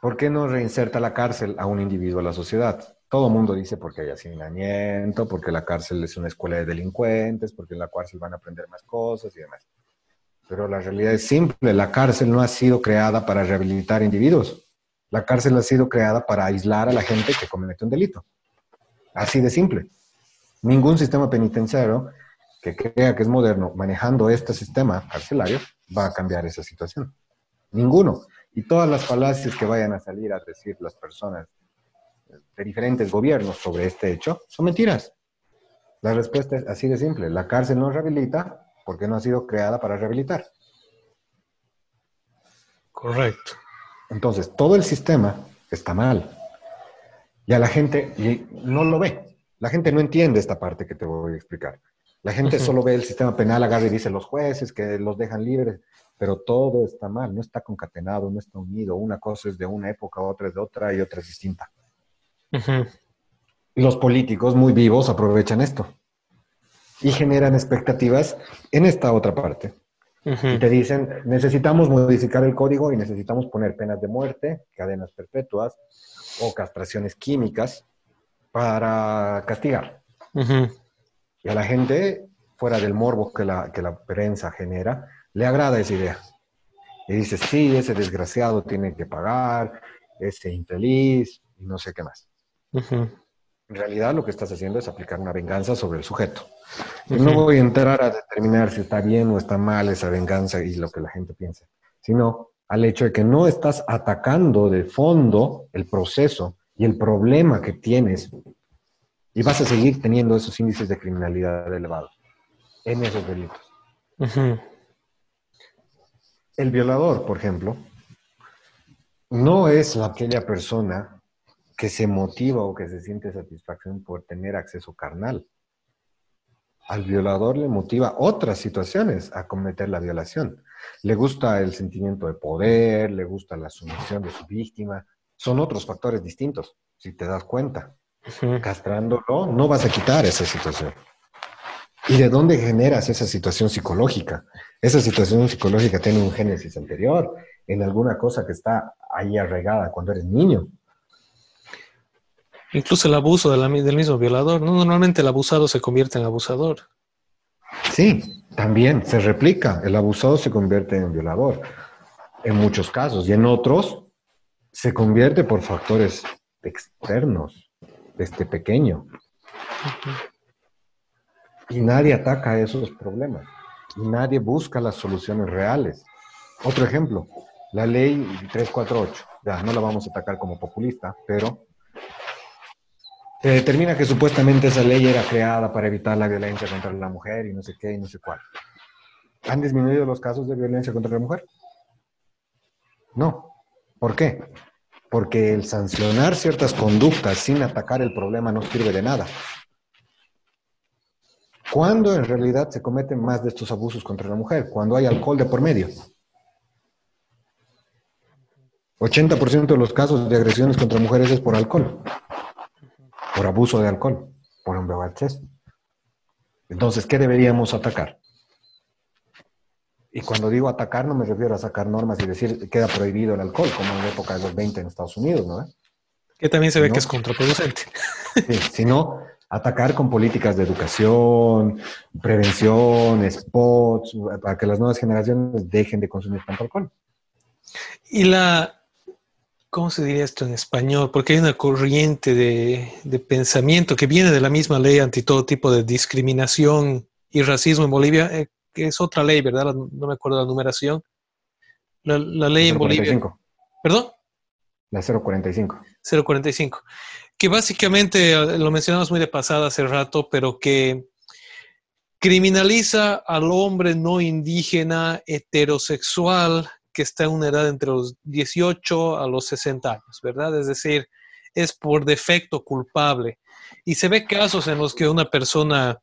S2: ¿Por qué no reinserta la cárcel a un individuo a la sociedad? Todo mundo dice porque hay hacinamiento, porque la cárcel es una escuela de delincuentes, porque en la cárcel van a aprender más cosas y demás. Pero la realidad es simple, la cárcel no ha sido creada para rehabilitar individuos. La cárcel ha sido creada para aislar a la gente que comete un delito. Así de simple. Ningún sistema penitenciario que crea que es moderno manejando este sistema carcelario va a cambiar esa situación. Ninguno. Y todas las falacias que vayan a salir a decir las personas de diferentes gobiernos sobre este hecho son mentiras. La respuesta es así de simple. La cárcel no rehabilita porque no ha sido creada para rehabilitar.
S1: Correcto.
S2: Entonces, todo el sistema está mal. Y a la gente no lo ve. La gente no entiende esta parte que te voy a explicar. La gente solo ve el sistema penal, agarra y dice los jueces que los dejan libres. pero todo está mal, no está concatenado, no está unido. Una cosa es de una época, otra es de otra y otra es distinta. Los políticos muy vivos aprovechan esto y generan expectativas en esta otra parte. Y te dicen, necesitamos modificar el código y necesitamos poner penas de muerte, cadenas perpetuas o castraciones químicas para castigar. Y a la gente, fuera del morbo que la, que la prensa genera, le agrada esa idea. Y dice, sí, ese desgraciado tiene que pagar, ese infeliz, y no sé qué más. En realidad lo que estás haciendo es aplicar una venganza sobre el sujeto. No voy a entrar a determinar si está bien o está mal esa venganza y lo que la gente piensa, sino al hecho de que no estás atacando de fondo el proceso y el problema que tienes y vas a seguir teniendo esos índices de criminalidad elevados en esos delitos. El violador, por ejemplo, no es aquella persona que se motiva o que se siente satisfacción por tener acceso carnal. Al violador le motiva otras situaciones a cometer la violación. Le gusta el sentimiento de poder, le gusta la sumisión de su víctima. Son otros factores distintos, si te das cuenta. Castrándolo, no vas a quitar esa situación. ¿Y de dónde generas esa situación psicológica? Esa situación psicológica tiene un génesis anterior, en alguna cosa que está ahí arraigada cuando eres niño.
S1: Incluso el abuso del mismo violador, ¿no? Normalmente el abusado se convierte en abusador.
S2: Sí, también se replica. El abusado se convierte en violador en muchos casos y en otros se convierte por factores externos, este pequeño. Y nadie ataca esos problemas. Y nadie busca las soluciones reales. Otro ejemplo, la ley 348. Ya, no la vamos a atacar como populista, pero se determina que supuestamente esa ley era creada para evitar la violencia contra la mujer y no sé qué y no sé cuál. ¿Han disminuido los casos de violencia contra la mujer? No. ¿Por qué? Porque el sancionar ciertas conductas sin atacar el problema no sirve de nada. ¿Cuándo en realidad se cometen más de estos abusos contra la mujer? Cuando hay alcohol de por medio. 80% de los casos de agresiones contra mujeres es por alcohol, por abuso de alcohol, por embriaguez. Entonces, ¿qué deberíamos atacar? Y cuando digo atacar, no me refiero a sacar normas y decir que queda prohibido el alcohol, como en la época de los 20 en Estados Unidos, ¿no?
S1: Que también se ve que es contraproducente.
S2: Sí, sino atacar con políticas de educación, prevención, spots, para que las nuevas generaciones dejen de consumir tanto alcohol.
S1: Y la, ¿cómo se diría esto en español? Porque hay una corriente de, pensamiento que viene de la misma ley anti todo tipo de discriminación y racismo en Bolivia, eh, que es otra ley, ¿verdad? No me acuerdo la numeración. La, ley en Bolivia. ¿Perdón?
S2: La 045.
S1: 045 que básicamente, eh, lo mencionamos muy de pasada hace rato, pero que criminaliza al hombre no indígena heterosexual que está en una edad entre los 18 a los 60 años, ¿verdad? Es decir, es por defecto culpable. Y se ve casos en los que una persona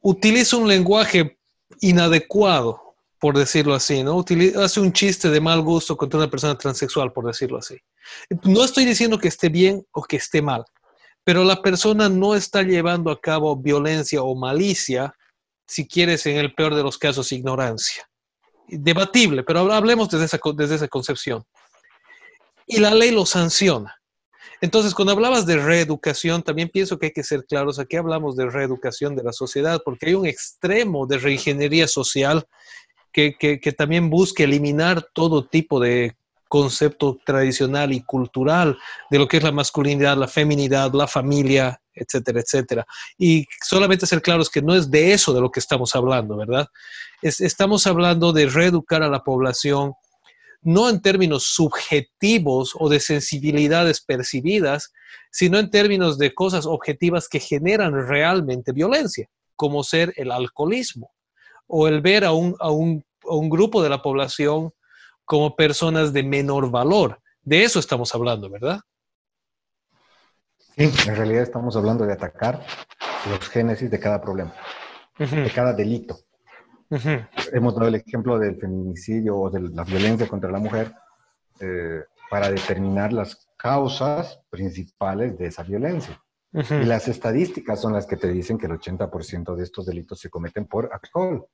S1: utiliza un lenguaje inadecuado por decirlo así, ¿no? hace un chiste de mal gusto contra una persona transexual, por decirlo así. No estoy diciendo que esté bien o que esté mal, pero la persona no está llevando a cabo violencia o malicia, si quieres, en el peor de los casos, ignorancia. Debatible, pero hablemos desde esa, desde esa concepción. Y la ley lo sanciona. Entonces, cuando hablabas de reeducación, también pienso que hay que ser claros. Aquí hablamos de reeducación de la sociedad, porque hay un extremo de reingeniería social que, también busque eliminar todo tipo de concepto tradicional y cultural de lo que es la masculinidad, la feminidad, la familia, etcétera, etcétera. Y solamente ser claros que no es de eso de lo que estamos hablando, ¿verdad? estamos hablando de reeducar a la población, no en términos subjetivos o de sensibilidades percibidas, sino en términos de cosas objetivas que generan realmente violencia, como ser el alcoholismo, o el ver a un, a un, grupo de la población como personas de menor valor. De eso estamos hablando, ¿verdad?
S2: Sí, en realidad estamos hablando de atacar los génesis de cada problema, de cada delito. Hemos dado el ejemplo del feminicidio o de la violencia contra la mujer eh, para determinar las causas principales de esa violencia. Y las estadísticas son las que te dicen que el 80% de estos delitos se cometen por alcohol.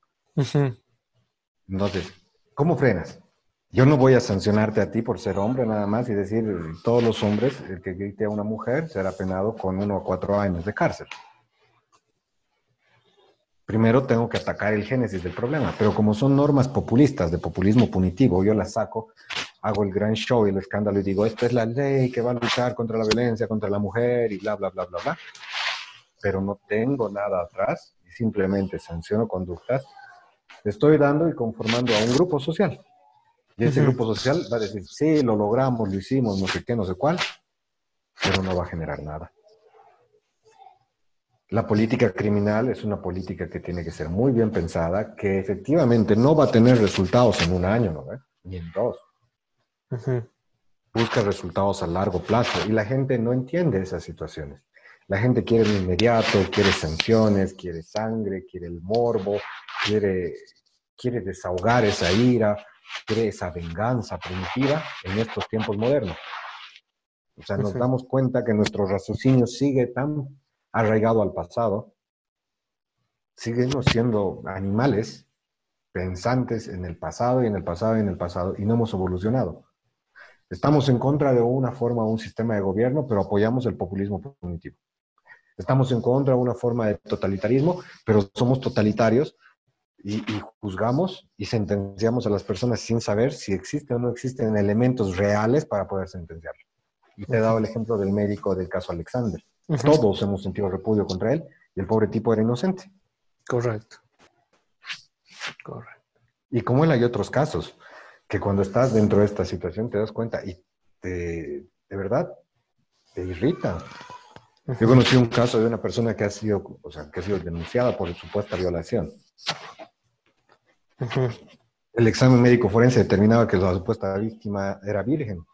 S2: Entonces, ¿cómo frenas? Yo no voy a sancionarte a ti por ser hombre nada más y decir, todos los hombres, el que grite a una mujer será penado con uno o cuatro años de cárcel. Primero tengo que atacar el génesis del problema, pero como son normas populistas de populismo punitivo, yo las saco, hago el gran show y el escándalo y digo, esta es la ley que va a luchar contra la violencia, contra la mujer y bla, bla, bla, bla, bla. Pero no tengo nada atrás y simplemente sanciono conductas. Estoy dando y conformando a un grupo social. Y ese grupo social va a decir, sí, lo logramos, lo hicimos, no sé qué, no sé cuál, pero no va a generar nada. La política criminal es una política que tiene que ser muy bien pensada, que efectivamente no va a tener resultados en un año, ¿no? ni en dos. Busca resultados a largo plazo y la gente no entiende esas situaciones. La gente quiere lo inmediato, quiere sanciones, quiere sangre, quiere el morbo, quiere, quiere desahogar esa ira, quiere esa venganza primitiva en estos tiempos modernos. O sea, nos damos cuenta que nuestro raciocinio sigue tan arraigado al pasado, seguimos siendo animales pensantes en el pasado y en el pasado y en el pasado y no hemos evolucionado. Estamos en contra de una forma, un sistema de gobierno, pero apoyamos el populismo punitivo. Estamos en contra de una forma de totalitarismo, pero somos totalitarios y, juzgamos y sentenciamos a las personas sin saber si existen o no existen elementos reales para poder sentenciarlo. Y te he dado el ejemplo del médico del caso Alexander. Todos hemos sentido repudio contra él y el pobre tipo era inocente.
S1: Correcto. Correcto.
S2: Y como él hay otros casos, que cuando estás dentro de esta situación te das cuenta y te, de verdad te irrita. Yo conocí un caso de una persona que ha sido, o sea, que ha sido denunciada por supuesta violación. El examen médico forense determinaba que la supuesta víctima era virgen,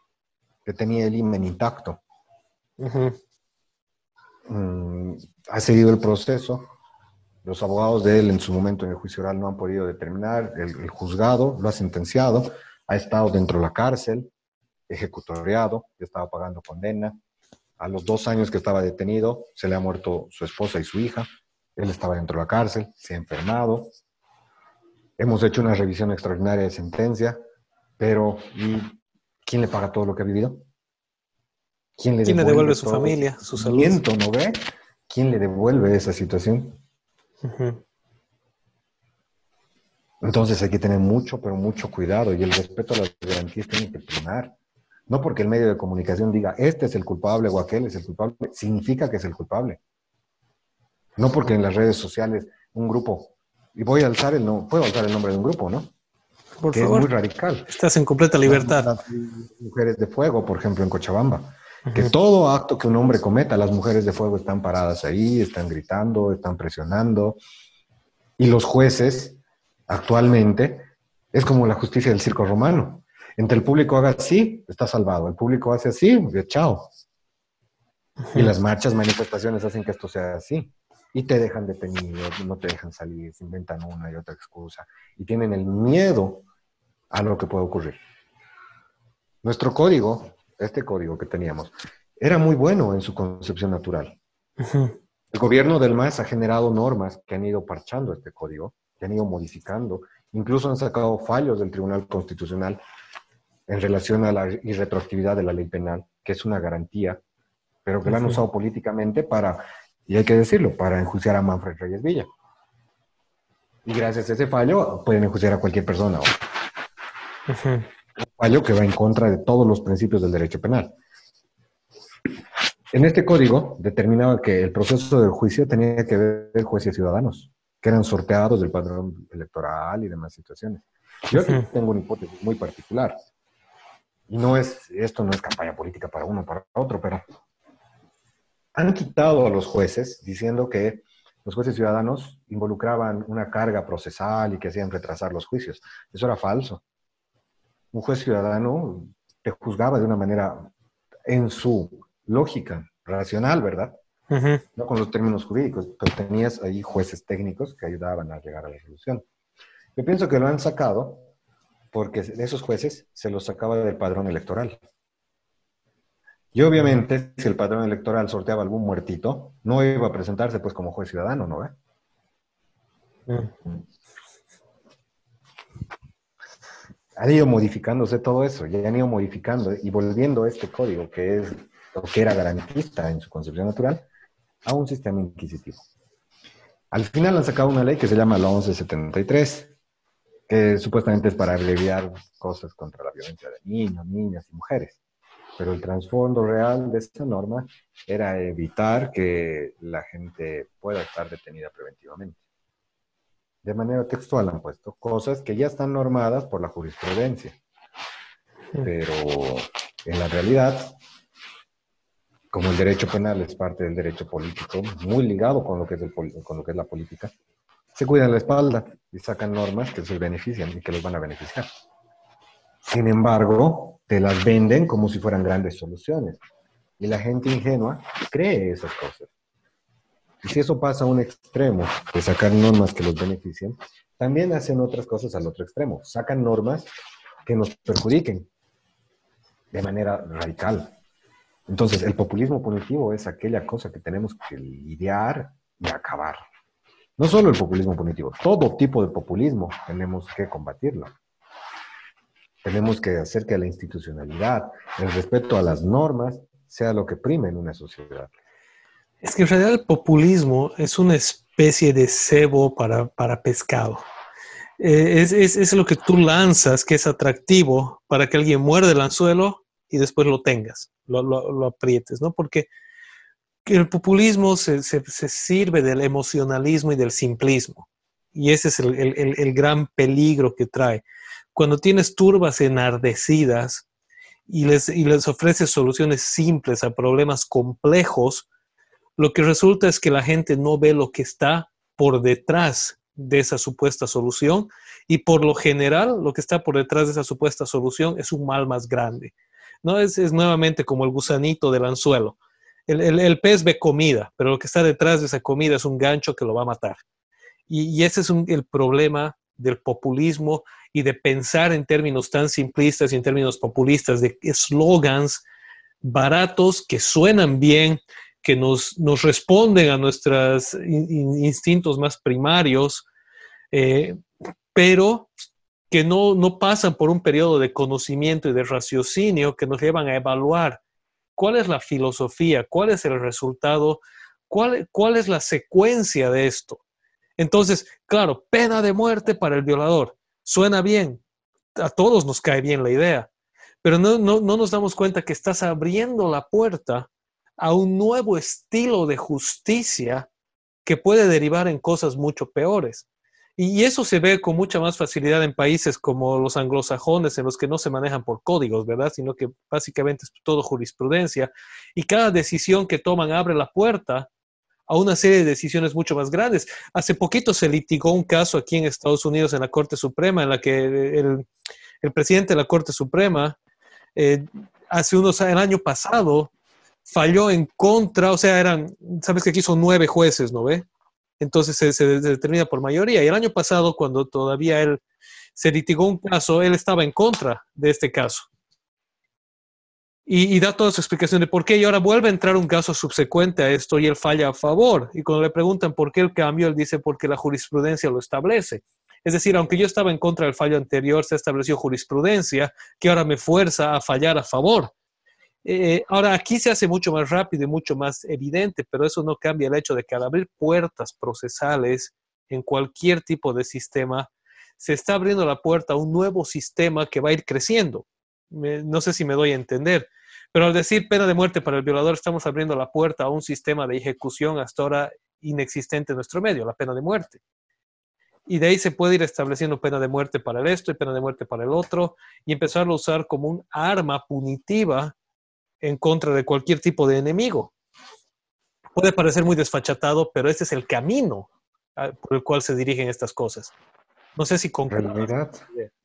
S2: que tenía el himen intacto. Mm, ha seguido el proceso. Los abogados de él en su momento en el juicio oral no han podido determinar. El, juzgado lo ha sentenciado. Ha estado dentro de la cárcel, ejecutoriado, estaba pagando condena. A los dos años que estaba detenido, se le ha muerto su esposa y su hija. Él estaba dentro de la cárcel, se ha enfermado. Hemos hecho una revisión extraordinaria de sentencia, pero quién le paga todo lo que ha vivido?
S1: ¿Quién le devuelve, su familia, su salud?
S2: ¿no ve? ¿Quién le devuelve esa situación? Entonces hay que tener mucho, pero mucho cuidado y el respeto a las garantías tiene que primar. No porque el medio de comunicación diga, este es el culpable o aquel es el culpable, significa que es el culpable. No porque en las redes sociales un grupo, y voy a alzar el no, puedo alzar el nombre de un grupo, ¿no?
S1: Por favor. es muy radical. Estás en completa libertad.
S2: mujeres de fuego, por ejemplo, en Cochabamba que todo acto que un hombre cometa, las mujeres de fuego están paradas ahí, están gritando, están presionando. Y los jueces, actualmente, es como la justicia del circo romano. Entre el público haga así, está salvado. El público hace así, chao. Y las marchas, manifestaciones hacen que esto sea así. Y te dejan detenido, no te dejan salir, se inventan una y otra excusa. Y tienen el miedo a lo que puede ocurrir. Nuestro código este código que teníamos, era muy bueno en su concepción natural. El gobierno del MAS ha generado normas que han ido parchando este código, que han ido modificando, incluso han sacado fallos del Tribunal Constitucional en relación a la irretroactividad de la ley penal, que es una garantía, pero que la han usado políticamente para, y hay que decirlo, para enjuiciar a Manfred Reyes Villa. Y gracias a ese fallo pueden enjuiciar a cualquier persona un fallo que va en contra de todos los principios del derecho penal. En este código determinaba que el proceso del juicio tenía que ver jueces ciudadanos, que eran sorteados del padrón electoral y demás situaciones. Yo aquí tengo una hipótesis muy particular. Y no es, esto no es campaña política para uno o para otro, pero han quitado a los jueces diciendo que los jueces ciudadanos involucraban una carga procesal y que hacían retrasar los juicios. Eso era falso un juez ciudadano te juzgaba de una manera en su lógica racional, ¿verdad? No con los términos jurídicos, pero tenías ahí jueces técnicos que ayudaban a llegar a la resolución. Yo pienso que lo han sacado porque esos jueces se los sacaba del padrón electoral. Y obviamente, si el padrón electoral sorteaba algún muertito, no iba a presentarse pues como juez ciudadano, ¿no? Mm. Han ido modificándose todo eso, ya han ido modificando y volviendo este código que es lo que era garantista en su concepción natural a un sistema inquisitivo. Al final han sacado una ley que se llama la 1173, que supuestamente es para abreviar cosas contra la violencia de niños, niñas y mujeres. Pero el trasfondo real de esta norma era evitar que la gente pueda estar detenida preventivamente. De manera textual han puesto cosas que ya están normadas por la jurisprudencia. Pero en la realidad, como el derecho penal es parte del derecho político, muy ligado con lo que es, con lo que es la política, se cuidan la espalda y sacan normas que se benefician y que los van a beneficiar. Sin embargo, te las venden como si fueran grandes soluciones. Y la gente ingenua cree esas cosas. Y si eso pasa a un extremo, de sacar normas que los beneficien, también hacen otras cosas al otro extremo. Sacan normas que nos perjudiquen de manera radical. Entonces, el populismo punitivo es aquella cosa que tenemos que lidiar y acabar. No solo el populismo punitivo, todo tipo de populismo tenemos que combatirlo. Tenemos que hacer que la institucionalidad, el respeto a las normas, sea lo que prime en una sociedad.
S1: Es que en realidad el populismo es una especie de cebo para, pescado. Eh, es, es, lo que tú lanzas que es atractivo para que alguien muerde el anzuelo y después lo tengas, lo, lo aprietes, ¿no? Porque el populismo se, sirve del emocionalismo y del simplismo. Y ese es el, gran peligro que trae. Cuando tienes turbas enardecidas y les, y les ofreces soluciones simples a problemas complejos, lo que resulta es que la gente no ve lo que está por detrás de esa supuesta solución y por lo general lo que está por detrás de esa supuesta solución es un mal más grande. No es, es nuevamente como el gusanito del anzuelo el, pez ve comida, pero lo que está detrás de esa comida es un gancho que lo va a matar. Y, ese es el problema del populismo y de pensar en términos tan simplistas y en términos populistas, de eslogans baratos que suenan bien, que nos, responden a nuestros instintos más primarios, eh, pero que no, no pasan por un periodo de conocimiento y de raciocinio que nos llevan a evaluar cuál es la filosofía, cuál es el resultado, cuál, cuál es la secuencia de esto. Entonces, claro, pena de muerte para el violador. Suena bien, a todos nos cae bien la idea, pero no, no, no nos damos cuenta que estás abriendo la puerta a un nuevo estilo de justicia que puede derivar en cosas mucho peores. Y eso se ve con mucha más facilidad en países como los anglosajones, en los que no se manejan por códigos, ¿verdad? Sino que básicamente es todo jurisprudencia. Y cada decisión que toman abre la puerta a una serie de decisiones mucho más grandes. Hace poquito se litigó un caso aquí en Estados Unidos en la Corte Suprema, en la que el, presidente de la Corte Suprema, eh, hace unos, el año pasado, falló en contra, o sea, eran, sabes que aquí son nueve jueces, ¿no ve? entonces se, determina por mayoría. Y el año pasado, cuando todavía él se litigó un caso, él estaba en contra de este caso. Y, da toda su explicación de por qué, y ahora vuelve a entrar un caso subsecuente a esto y él falla a favor. Y cuando le preguntan por qué el cambio, él dice porque la jurisprudencia lo establece. Es decir, aunque yo estaba en contra del fallo anterior, se estableció jurisprudencia que ahora me fuerza a fallar a favor. Eh, ahora, aquí se hace mucho más rápido y mucho más evidente, pero eso no cambia el hecho de que al abrir puertas procesales en cualquier tipo de sistema, se está abriendo la puerta a un nuevo sistema que va a ir creciendo. No sé si me doy a entender, pero al decir pena de muerte para el violador, estamos abriendo la puerta a un sistema de ejecución hasta ahora inexistente en nuestro medio, la pena de muerte. Y de ahí se puede ir estableciendo pena de muerte para el esto y pena de muerte para el otro, y empezar a usar como un arma punitiva en contra de cualquier tipo de enemigo. Puede parecer muy desfachatado, pero este es el camino ah, por el cual se dirigen estas cosas. No sé si con
S2: realidad,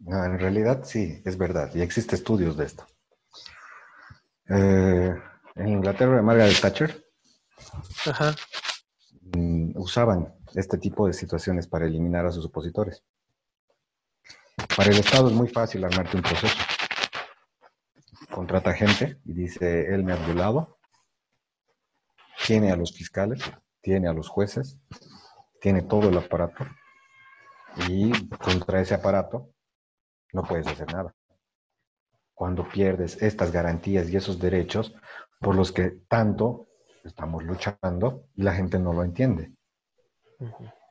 S2: en realidad sí, es verdad, y existen estudios de esto. Eh, en Inglaterra, Margaret Thatcher mm, usaban este tipo de situaciones para eliminar a sus opositores. Para el Estado es muy fácil armarte un proceso. Contrata gente y dice, él me ha violado, tiene a los fiscales, tiene a los jueces, tiene todo el aparato y contra ese aparato no puedes hacer nada. Cuando pierdes estas garantías y esos derechos por los que tanto estamos luchando y la gente no lo entiende.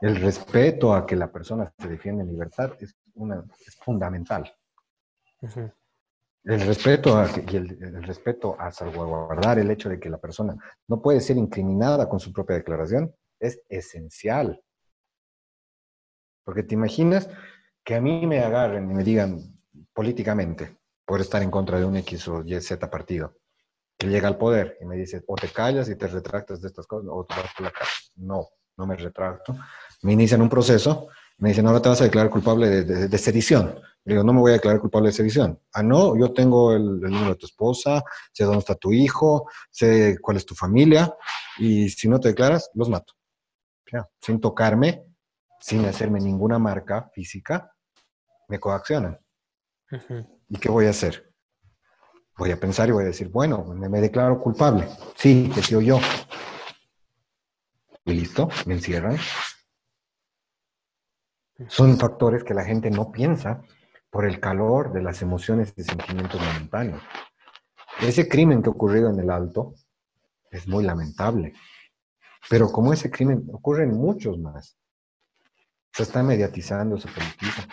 S2: El respeto a que la persona se defiende en libertad es, una, es fundamental. El respeto a, y el, respeto a salvaguardar el hecho de que la persona no puede ser incriminada con su propia declaración es esencial. Porque te imaginas que a mí me agarren y me digan políticamente por estar en contra de un X o Y Z partido, que llega al poder y me dice, o te callas y te retractas de estas cosas, o te vas por la casa. No, no me retracto. Me inician un proceso, me dicen, ahora te vas a declarar culpable de, sedición. Le digo, no me voy a declarar culpable de sedición. Ah, no, yo tengo el, número de tu esposa, sé dónde está tu hijo, sé cuál es tu familia, y si no te declaras, los mato. sin tocarme, sin hacerme ninguna marca física, me coaccionan. ¿Y qué voy a hacer? Voy a pensar y voy a decir, bueno, me, declaro culpable. Sí, que sido yo. Y listo, me encierran. Son factores que la gente no piensa por el calor de las emociones y sentimientos momentáneos. Ese crimen que ha ocurrido en el Alto es muy lamentable. Pero como ese crimen ocurre en muchos más, se está mediatizando, se politiza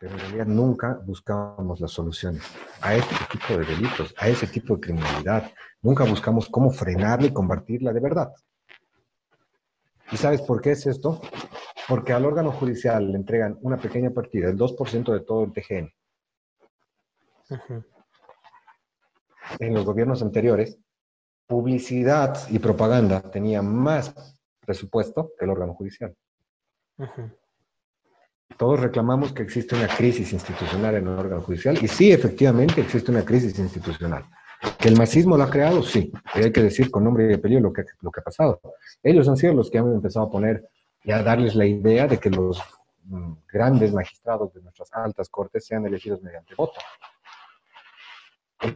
S2: pero en realidad nunca buscamos las soluciones a este tipo de delitos, a ese tipo de criminalidad. Nunca buscamos cómo frenarla y combatirla de verdad. ¿Y sabes por qué es esto? Porque al órgano judicial le entregan una pequeña partida, el 2% de todo el TGN. En los gobiernos anteriores, publicidad y propaganda tenía más presupuesto que el órgano judicial. Todos reclamamos que existe una crisis institucional en el órgano judicial y sí, efectivamente existe una crisis institucional. ¿Que el marxismo lo ha creado? Sí. Y hay que decir con nombre y apellido lo que, lo que ha pasado. Ellos han sido los que han empezado a poner y a darles la idea de que los mm, grandes magistrados de nuestras altas cortes sean elegidos mediante voto.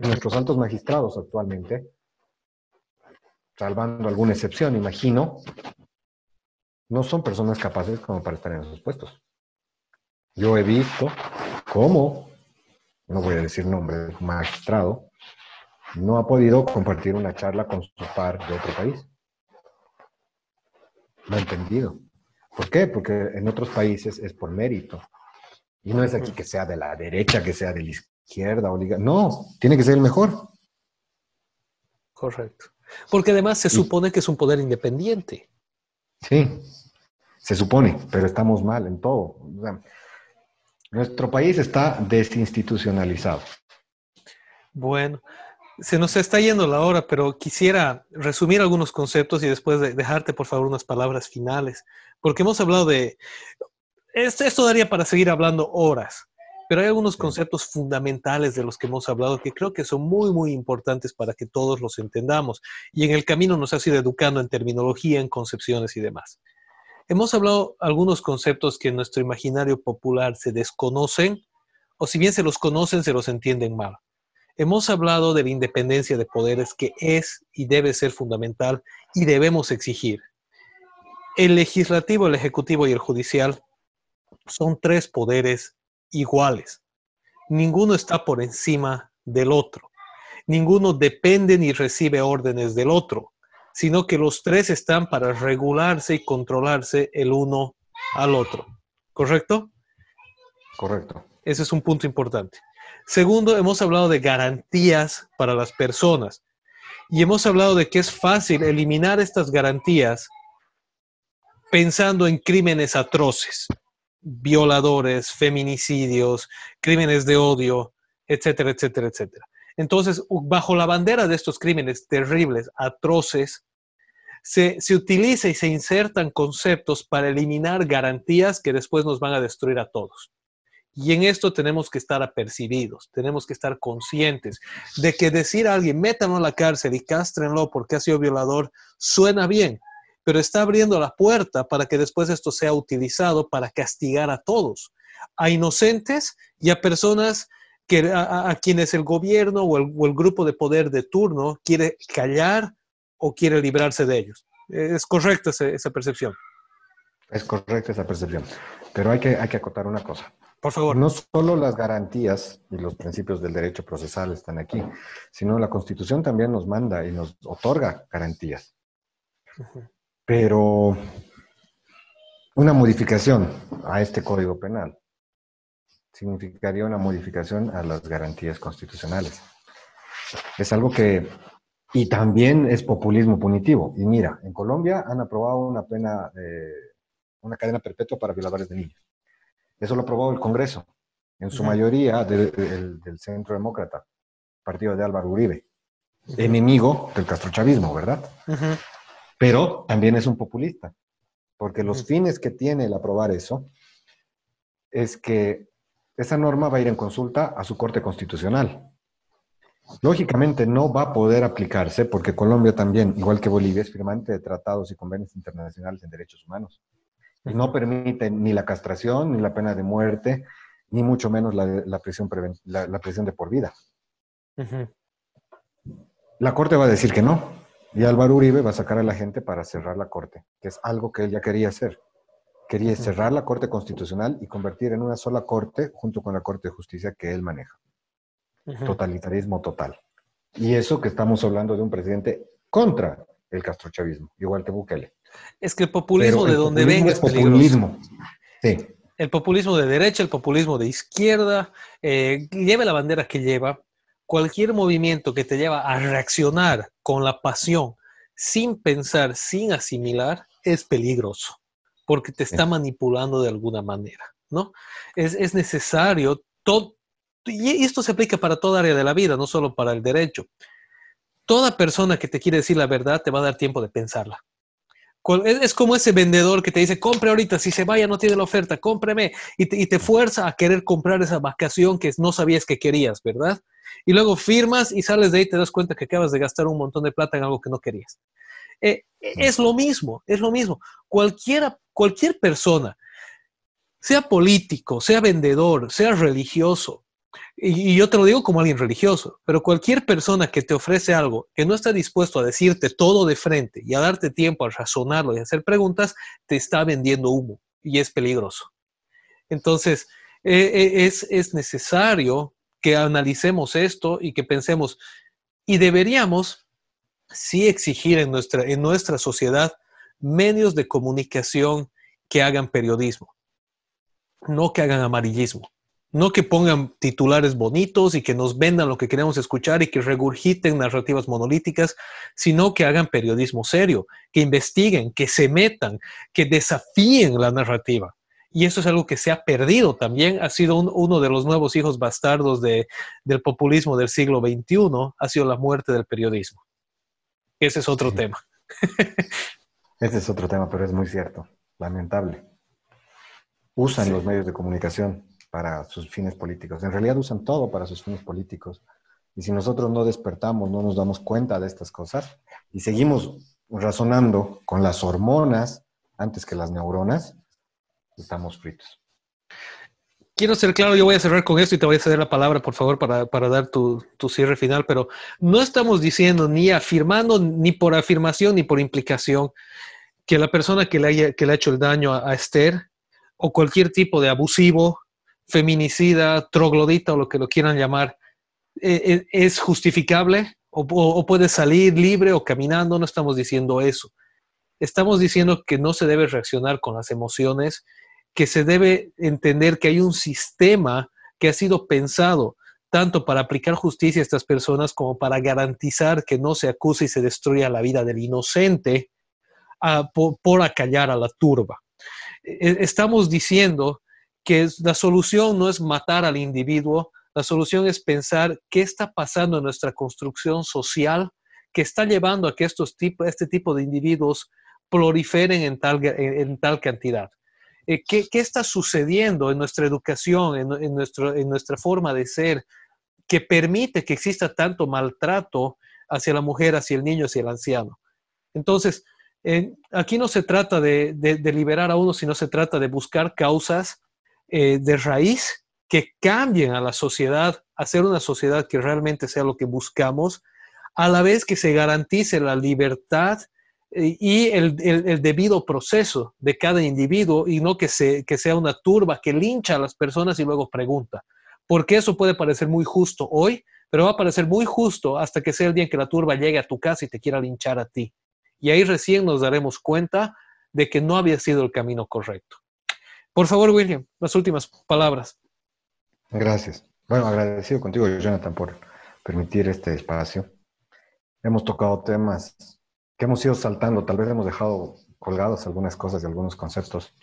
S2: Nuestros altos magistrados actualmente, salvando alguna excepción, imagino, no son personas capaces como para estar en esos puestos. Yo he visto cómo, no voy a decir nombre, magistrado, no ha podido compartir una charla con su par de otro país. No ha entendido. ¿Por qué? Porque en otros países es por mérito. Y no es aquí que sea de la derecha, que sea de la izquierda o No, tiene que ser el mejor.
S1: Correcto. Porque además se supone que es un poder independiente.
S2: Sí, se supone, pero estamos mal en todo. Nuestro país está desinstitucionalizado.
S1: Bueno, se nos está yendo la hora, pero quisiera resumir algunos conceptos y después dejarte, por favor, unas palabras finales, porque hemos hablado de... Esto daría para seguir hablando horas, pero hay algunos conceptos fundamentales de los que hemos hablado que creo que son muy, muy importantes para que todos los entendamos. Y en el camino nos ha ido educando en terminología, en concepciones y demás. Hemos hablado algunos conceptos que en nuestro imaginario popular se desconocen, o si bien se los conocen, se los entienden mal. Hemos hablado de la independencia de poderes que es y debe ser fundamental y debemos exigir. El legislativo, el ejecutivo y el judicial son tres poderes iguales. Ninguno está por encima del otro. Ninguno depende ni recibe órdenes del otro sino que los tres están para regularse y controlarse el uno al otro. ¿Correcto?
S2: Correcto.
S1: Ese es un punto importante. Segundo, hemos hablado de garantías para las personas y hemos hablado de que es fácil eliminar estas garantías pensando en crímenes atroces, violadores, feminicidios, crímenes de odio, etcétera, etcétera, etcétera. Entonces, bajo la bandera de estos crímenes terribles, atroces, se, utiliza y se insertan conceptos para eliminar garantías que después nos van a destruir a todos. Y en esto tenemos que estar apercibidos, tenemos que estar conscientes de que decir a alguien, métanlo a la cárcel y cástrenlo porque ha sido violador, suena bien, pero está abriendo la puerta para que después esto sea utilizado para castigar a todos. a inocentes y a personas que, a, quienes el gobierno o el, grupo de poder de turno quiere callar o quiere librarse de ellos. ¿Es correcta esa, percepción?
S2: Es correcta esa percepción, pero hay que, hay que acotar una cosa.
S1: Por favor.
S2: No solo las garantías y los principios del derecho procesal están aquí, sino la Constitución también nos manda y nos otorga garantías. Pero una modificación a este Código Penal significaría una modificación a las garantías constitucionales. Es algo que, y también es populismo punitivo. Y mira, en Colombia han aprobado una pena, una cadena perpetua para violadores de niños. Eso lo aprobó el Congreso, en su mayoría del, Centro Demócrata, partido de Álvaro Uribe, enemigo del castrochavismo, ¿verdad? Pero también es un populista, porque los fines que tiene el aprobar eso es que esa norma va a ir en consulta a su Corte Constitucional. Lógicamente no va a poder aplicarse porque Colombia también, igual que Bolivia, es firmante de tratados y convenios internacionales en derechos humanos. Y no permite ni la castración, ni la pena de muerte, ni mucho menos la, prisión, la, de por vida. La Corte va a decir que no. Y Álvaro Uribe va a sacar a la gente para cerrar la Corte, que es algo que él ya quería hacer. Quería cerrar la Corte Constitucional y convertir en una sola Corte junto con la Corte de Justicia que él maneja. Totalitarismo total. Y eso que estamos hablando de un presidente contra el castrochavismo, igual que Bukele.
S1: Es que el populismo de donde venga es populismo. Sí. El populismo de derecha, el populismo de izquierda, eh, lleve la bandera que lleva, cualquier movimiento que te lleva a reaccionar con la pasión, sin pensar, sin asimilar, es peligroso porque te está manipulando de alguna manera, ¿no? Es, necesario, todo, y esto se aplica para toda área de la vida, no solo para el derecho. Toda persona que te quiere decir la verdad te va a dar tiempo de pensarla. Es, como ese vendedor que te dice, compre ahorita, si se vaya no tiene la oferta, cómpreme, y te, y te fuerza a querer comprar esa vacación que no sabías que querías, ¿verdad? Y luego firmas y sales de ahí y te das cuenta que acabas de gastar un montón de plata en algo que no querías. Eh, es lo mismo, es lo mismo. Cualquiera, cualquier persona, sea político, sea vendedor, sea religioso, y, yo te lo digo como alguien religioso, pero cualquier persona que te ofrece algo que no está dispuesto a decirte todo de frente y a darte tiempo a razonarlo y a hacer preguntas, te está vendiendo humo y es peligroso. Entonces, eh, eh, es, es necesario que analicemos esto y que pensemos, y deberíamos sí exigir en nuestra, en nuestra sociedad medios de comunicación que hagan periodismo, no que hagan amarillismo, no que pongan titulares bonitos y que nos vendan lo que queremos escuchar y que regurgiten narrativas monolíticas, sino que hagan periodismo serio, que investiguen, que se metan, que desafíen la narrativa. Y eso es algo que se ha perdido también, ha sido uno de los nuevos hijos bastardos del populismo del siglo XXI, ha sido la muerte del periodismo. Ese es otro tema.
S2: Ese es otro tema, pero es muy cierto. Lamentable. Usan los medios de comunicación para sus fines políticos. En realidad usan todo para sus fines políticos. Y si nosotros no despertamos, no nos damos cuenta de estas cosas y seguimos razonando con las hormonas antes que las neuronas, estamos fritos
S1: quiero ser claro, yo voy a cerrar con esto y te voy a ceder la palabra, por favor, para, dar tu, cierre final, pero no estamos diciendo ni afirmando, ni por afirmación, ni por implicación, que la persona que le, haya, que le ha hecho el daño a, Esther o cualquier tipo de abusivo, feminicida, troglodita o lo que lo quieran llamar, eh, eh, es justificable o puede salir libre o caminando, no estamos diciendo eso. Estamos diciendo que no se debe reaccionar con las emociones que se debe entender que hay un sistema que ha sido pensado tanto para aplicar justicia a estas personas como para garantizar que no se acuse y se destruya la vida del inocente ah, por, acallar a la turba. E, estamos diciendo que la solución no es matar al individuo, la solución es pensar qué está pasando en nuestra construcción social que está llevando a que estos este tipo de individuos proliferen en en tal cantidad. Eh, ¿qué, está sucediendo en nuestra educación, en, nuestro, en nuestra forma de ser, que permite que exista tanto maltrato hacia la mujer, hacia el niño, hacia el anciano. Entonces, aquí no se trata de, liberar a uno, sino se trata de buscar causas eh, de raíz que cambien a la sociedad, hacer una sociedad que realmente sea lo que buscamos, a la vez que se garantice la libertad eh, y el, debido proceso de cada individuo y no que, se, que sea una turba que lincha a las personas y luego pregunta. Porque eso puede parecer muy justo hoy, pero va a parecer muy justo hasta que sea el día en que la turba llegue a tu casa y te quiera linchar a ti. Y ahí recién nos daremos cuenta de que no había sido el camino correcto. Por favor, William, las últimas palabras.
S2: Gracias. Bueno, agradecido contigo, Jonathan, por permitir este espacio. Hemos tocado temas que hemos ido saltando, tal vez hemos dejado colgados algunas cosas y algunos conceptos,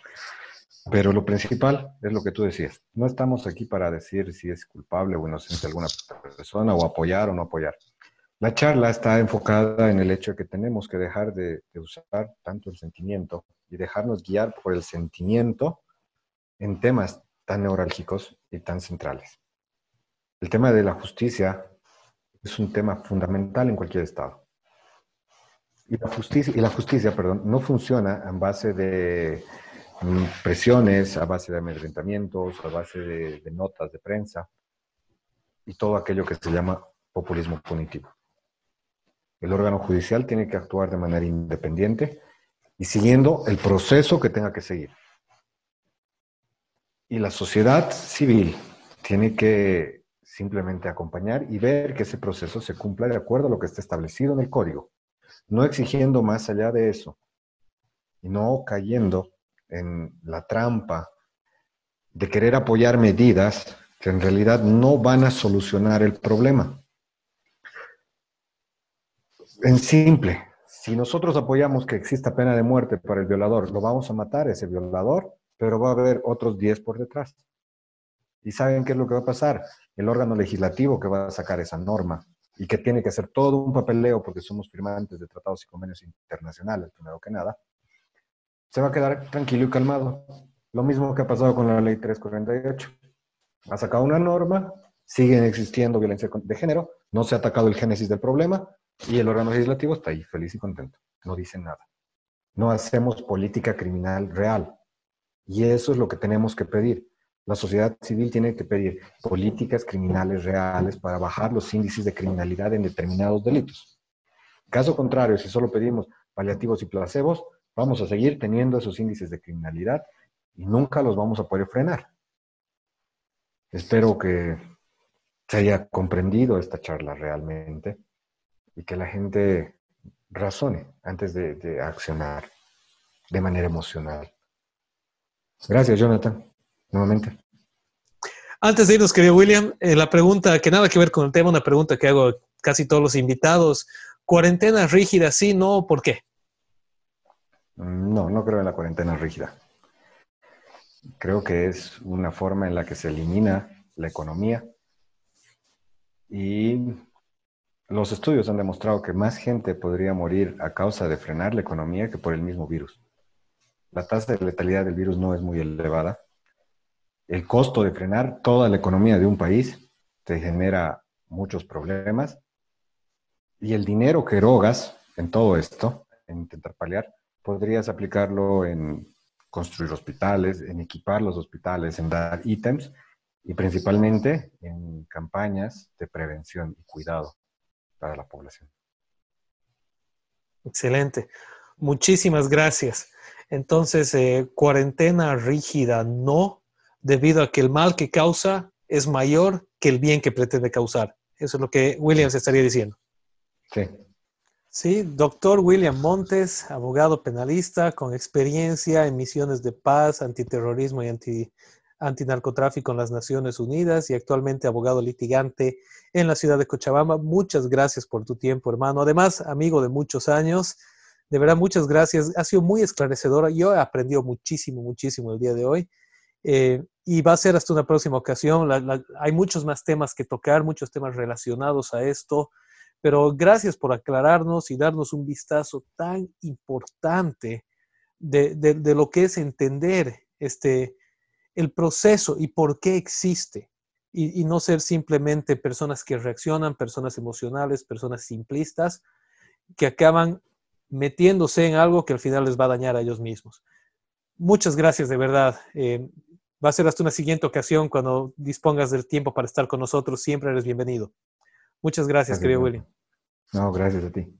S2: pero lo principal es lo que tú decías. No estamos aquí para decir si es culpable o inocente alguna persona o apoyar o no apoyar. La charla está enfocada en el hecho de que tenemos que dejar de, usar tanto el sentimiento y dejarnos guiar por el sentimiento en temas tan neurálgicos y tan centrales. El tema de la justicia es un tema fundamental en cualquier Estado. Y la justicia, perdón, no funciona en base de mm, presiones, a base de amedrentamientos, a base de notas de prensa y todo aquello que se llama populismo punitivo. El órgano judicial tiene que actuar de manera independiente y siguiendo el proceso que tenga que seguir. Y la sociedad civil tiene que simplemente acompañar y ver que ese proceso se cumpla de acuerdo a lo que está establecido en el código, no exigiendo más allá de eso y no cayendo en la trampa de querer apoyar medidas que en realidad no van a solucionar el problema en simple, si nosotros apoyamos que exista pena de muerte para el violador, lo vamos a matar ese violador, pero va a haber otros 10 por detrás. ¿Y saben qué es lo que va a pasar? El órgano legislativo que va a sacar esa norma y que tiene que hacer todo un papeleo porque somos firmantes de tratados y convenios internacionales, primero que nada, se va a quedar tranquilo y calmado. Lo mismo que ha pasado con la ley 348. Ha sacado una norma, siguen existiendo violencia de género, no se ha atacado el génesis del problema, y el órgano legislativo está ahí, feliz y contento. No dice nada. No hacemos política criminal real. Y eso es lo que tenemos que pedir. La sociedad civil tiene que pedir políticas criminales reales para bajar los índices de criminalidad en determinados delitos. Caso contrario, si solo pedimos paliativos y placebos, vamos a seguir teniendo esos índices de criminalidad y nunca los vamos a poder frenar. Espero que se haya comprendido esta charla realmente y que la gente razone antes de, accionar de manera emocional. Gracias, Jonathan, nuevamente.
S1: Antes de irnos, querido William, eh, la pregunta que nada que ver con el tema, una pregunta que hago a casi todos los invitados. ¿Cuarentena rígida, sí, no? ¿Por qué?
S2: No, no creo en la cuarentena rígida. Creo que es una forma en la que se elimina la economía y los estudios han demostrado que más gente podría morir a causa de frenar la economía que por el mismo virus. La tasa de letalidad del virus no es muy elevada. El costo de frenar toda la economía de un país te genera muchos problemas. Y el dinero que erogas en todo esto, en intentar paliar, podrías aplicarlo en construir hospitales, en equipar los hospitales, en dar ítems y principalmente en campañas de prevención y cuidado para la población.
S1: Excelente. Muchísimas gracias. Entonces, eh, cuarentena rígida no, debido a que el mal que causa es mayor que el bien que pretende causar. Eso es lo que Williams estaría diciendo.
S2: Sí.
S1: Sí, doctor William Montes, abogado penalista con experiencia en misiones de paz, antiterrorismo y anti, antinarcotráfico en las Naciones Unidas y actualmente abogado litigante en la ciudad de Cochabamba. Muchas gracias por tu tiempo, hermano. Además, amigo de muchos años, de verdad, muchas gracias. Ha sido muy esclarecedora. Yo he aprendido muchísimo, muchísimo el día de hoy. Eh, y va a ser hasta una próxima ocasión. hay muchos más temas que tocar, muchos temas relacionados a esto, pero gracias por aclararnos y darnos un vistazo tan importante de, de lo que es entender este, el proceso y por qué existe. Y, no ser simplemente personas que reaccionan, personas emocionales, personas simplistas, que acaban metiéndose en algo que al final les va a dañar a ellos mismos. Muchas gracias, de verdad. Eh, va a ser hasta una siguiente ocasión cuando dispongas del tiempo para estar con nosotros. Siempre eres bienvenido. Muchas gracias, querido Willy.
S2: No, gracias a ti.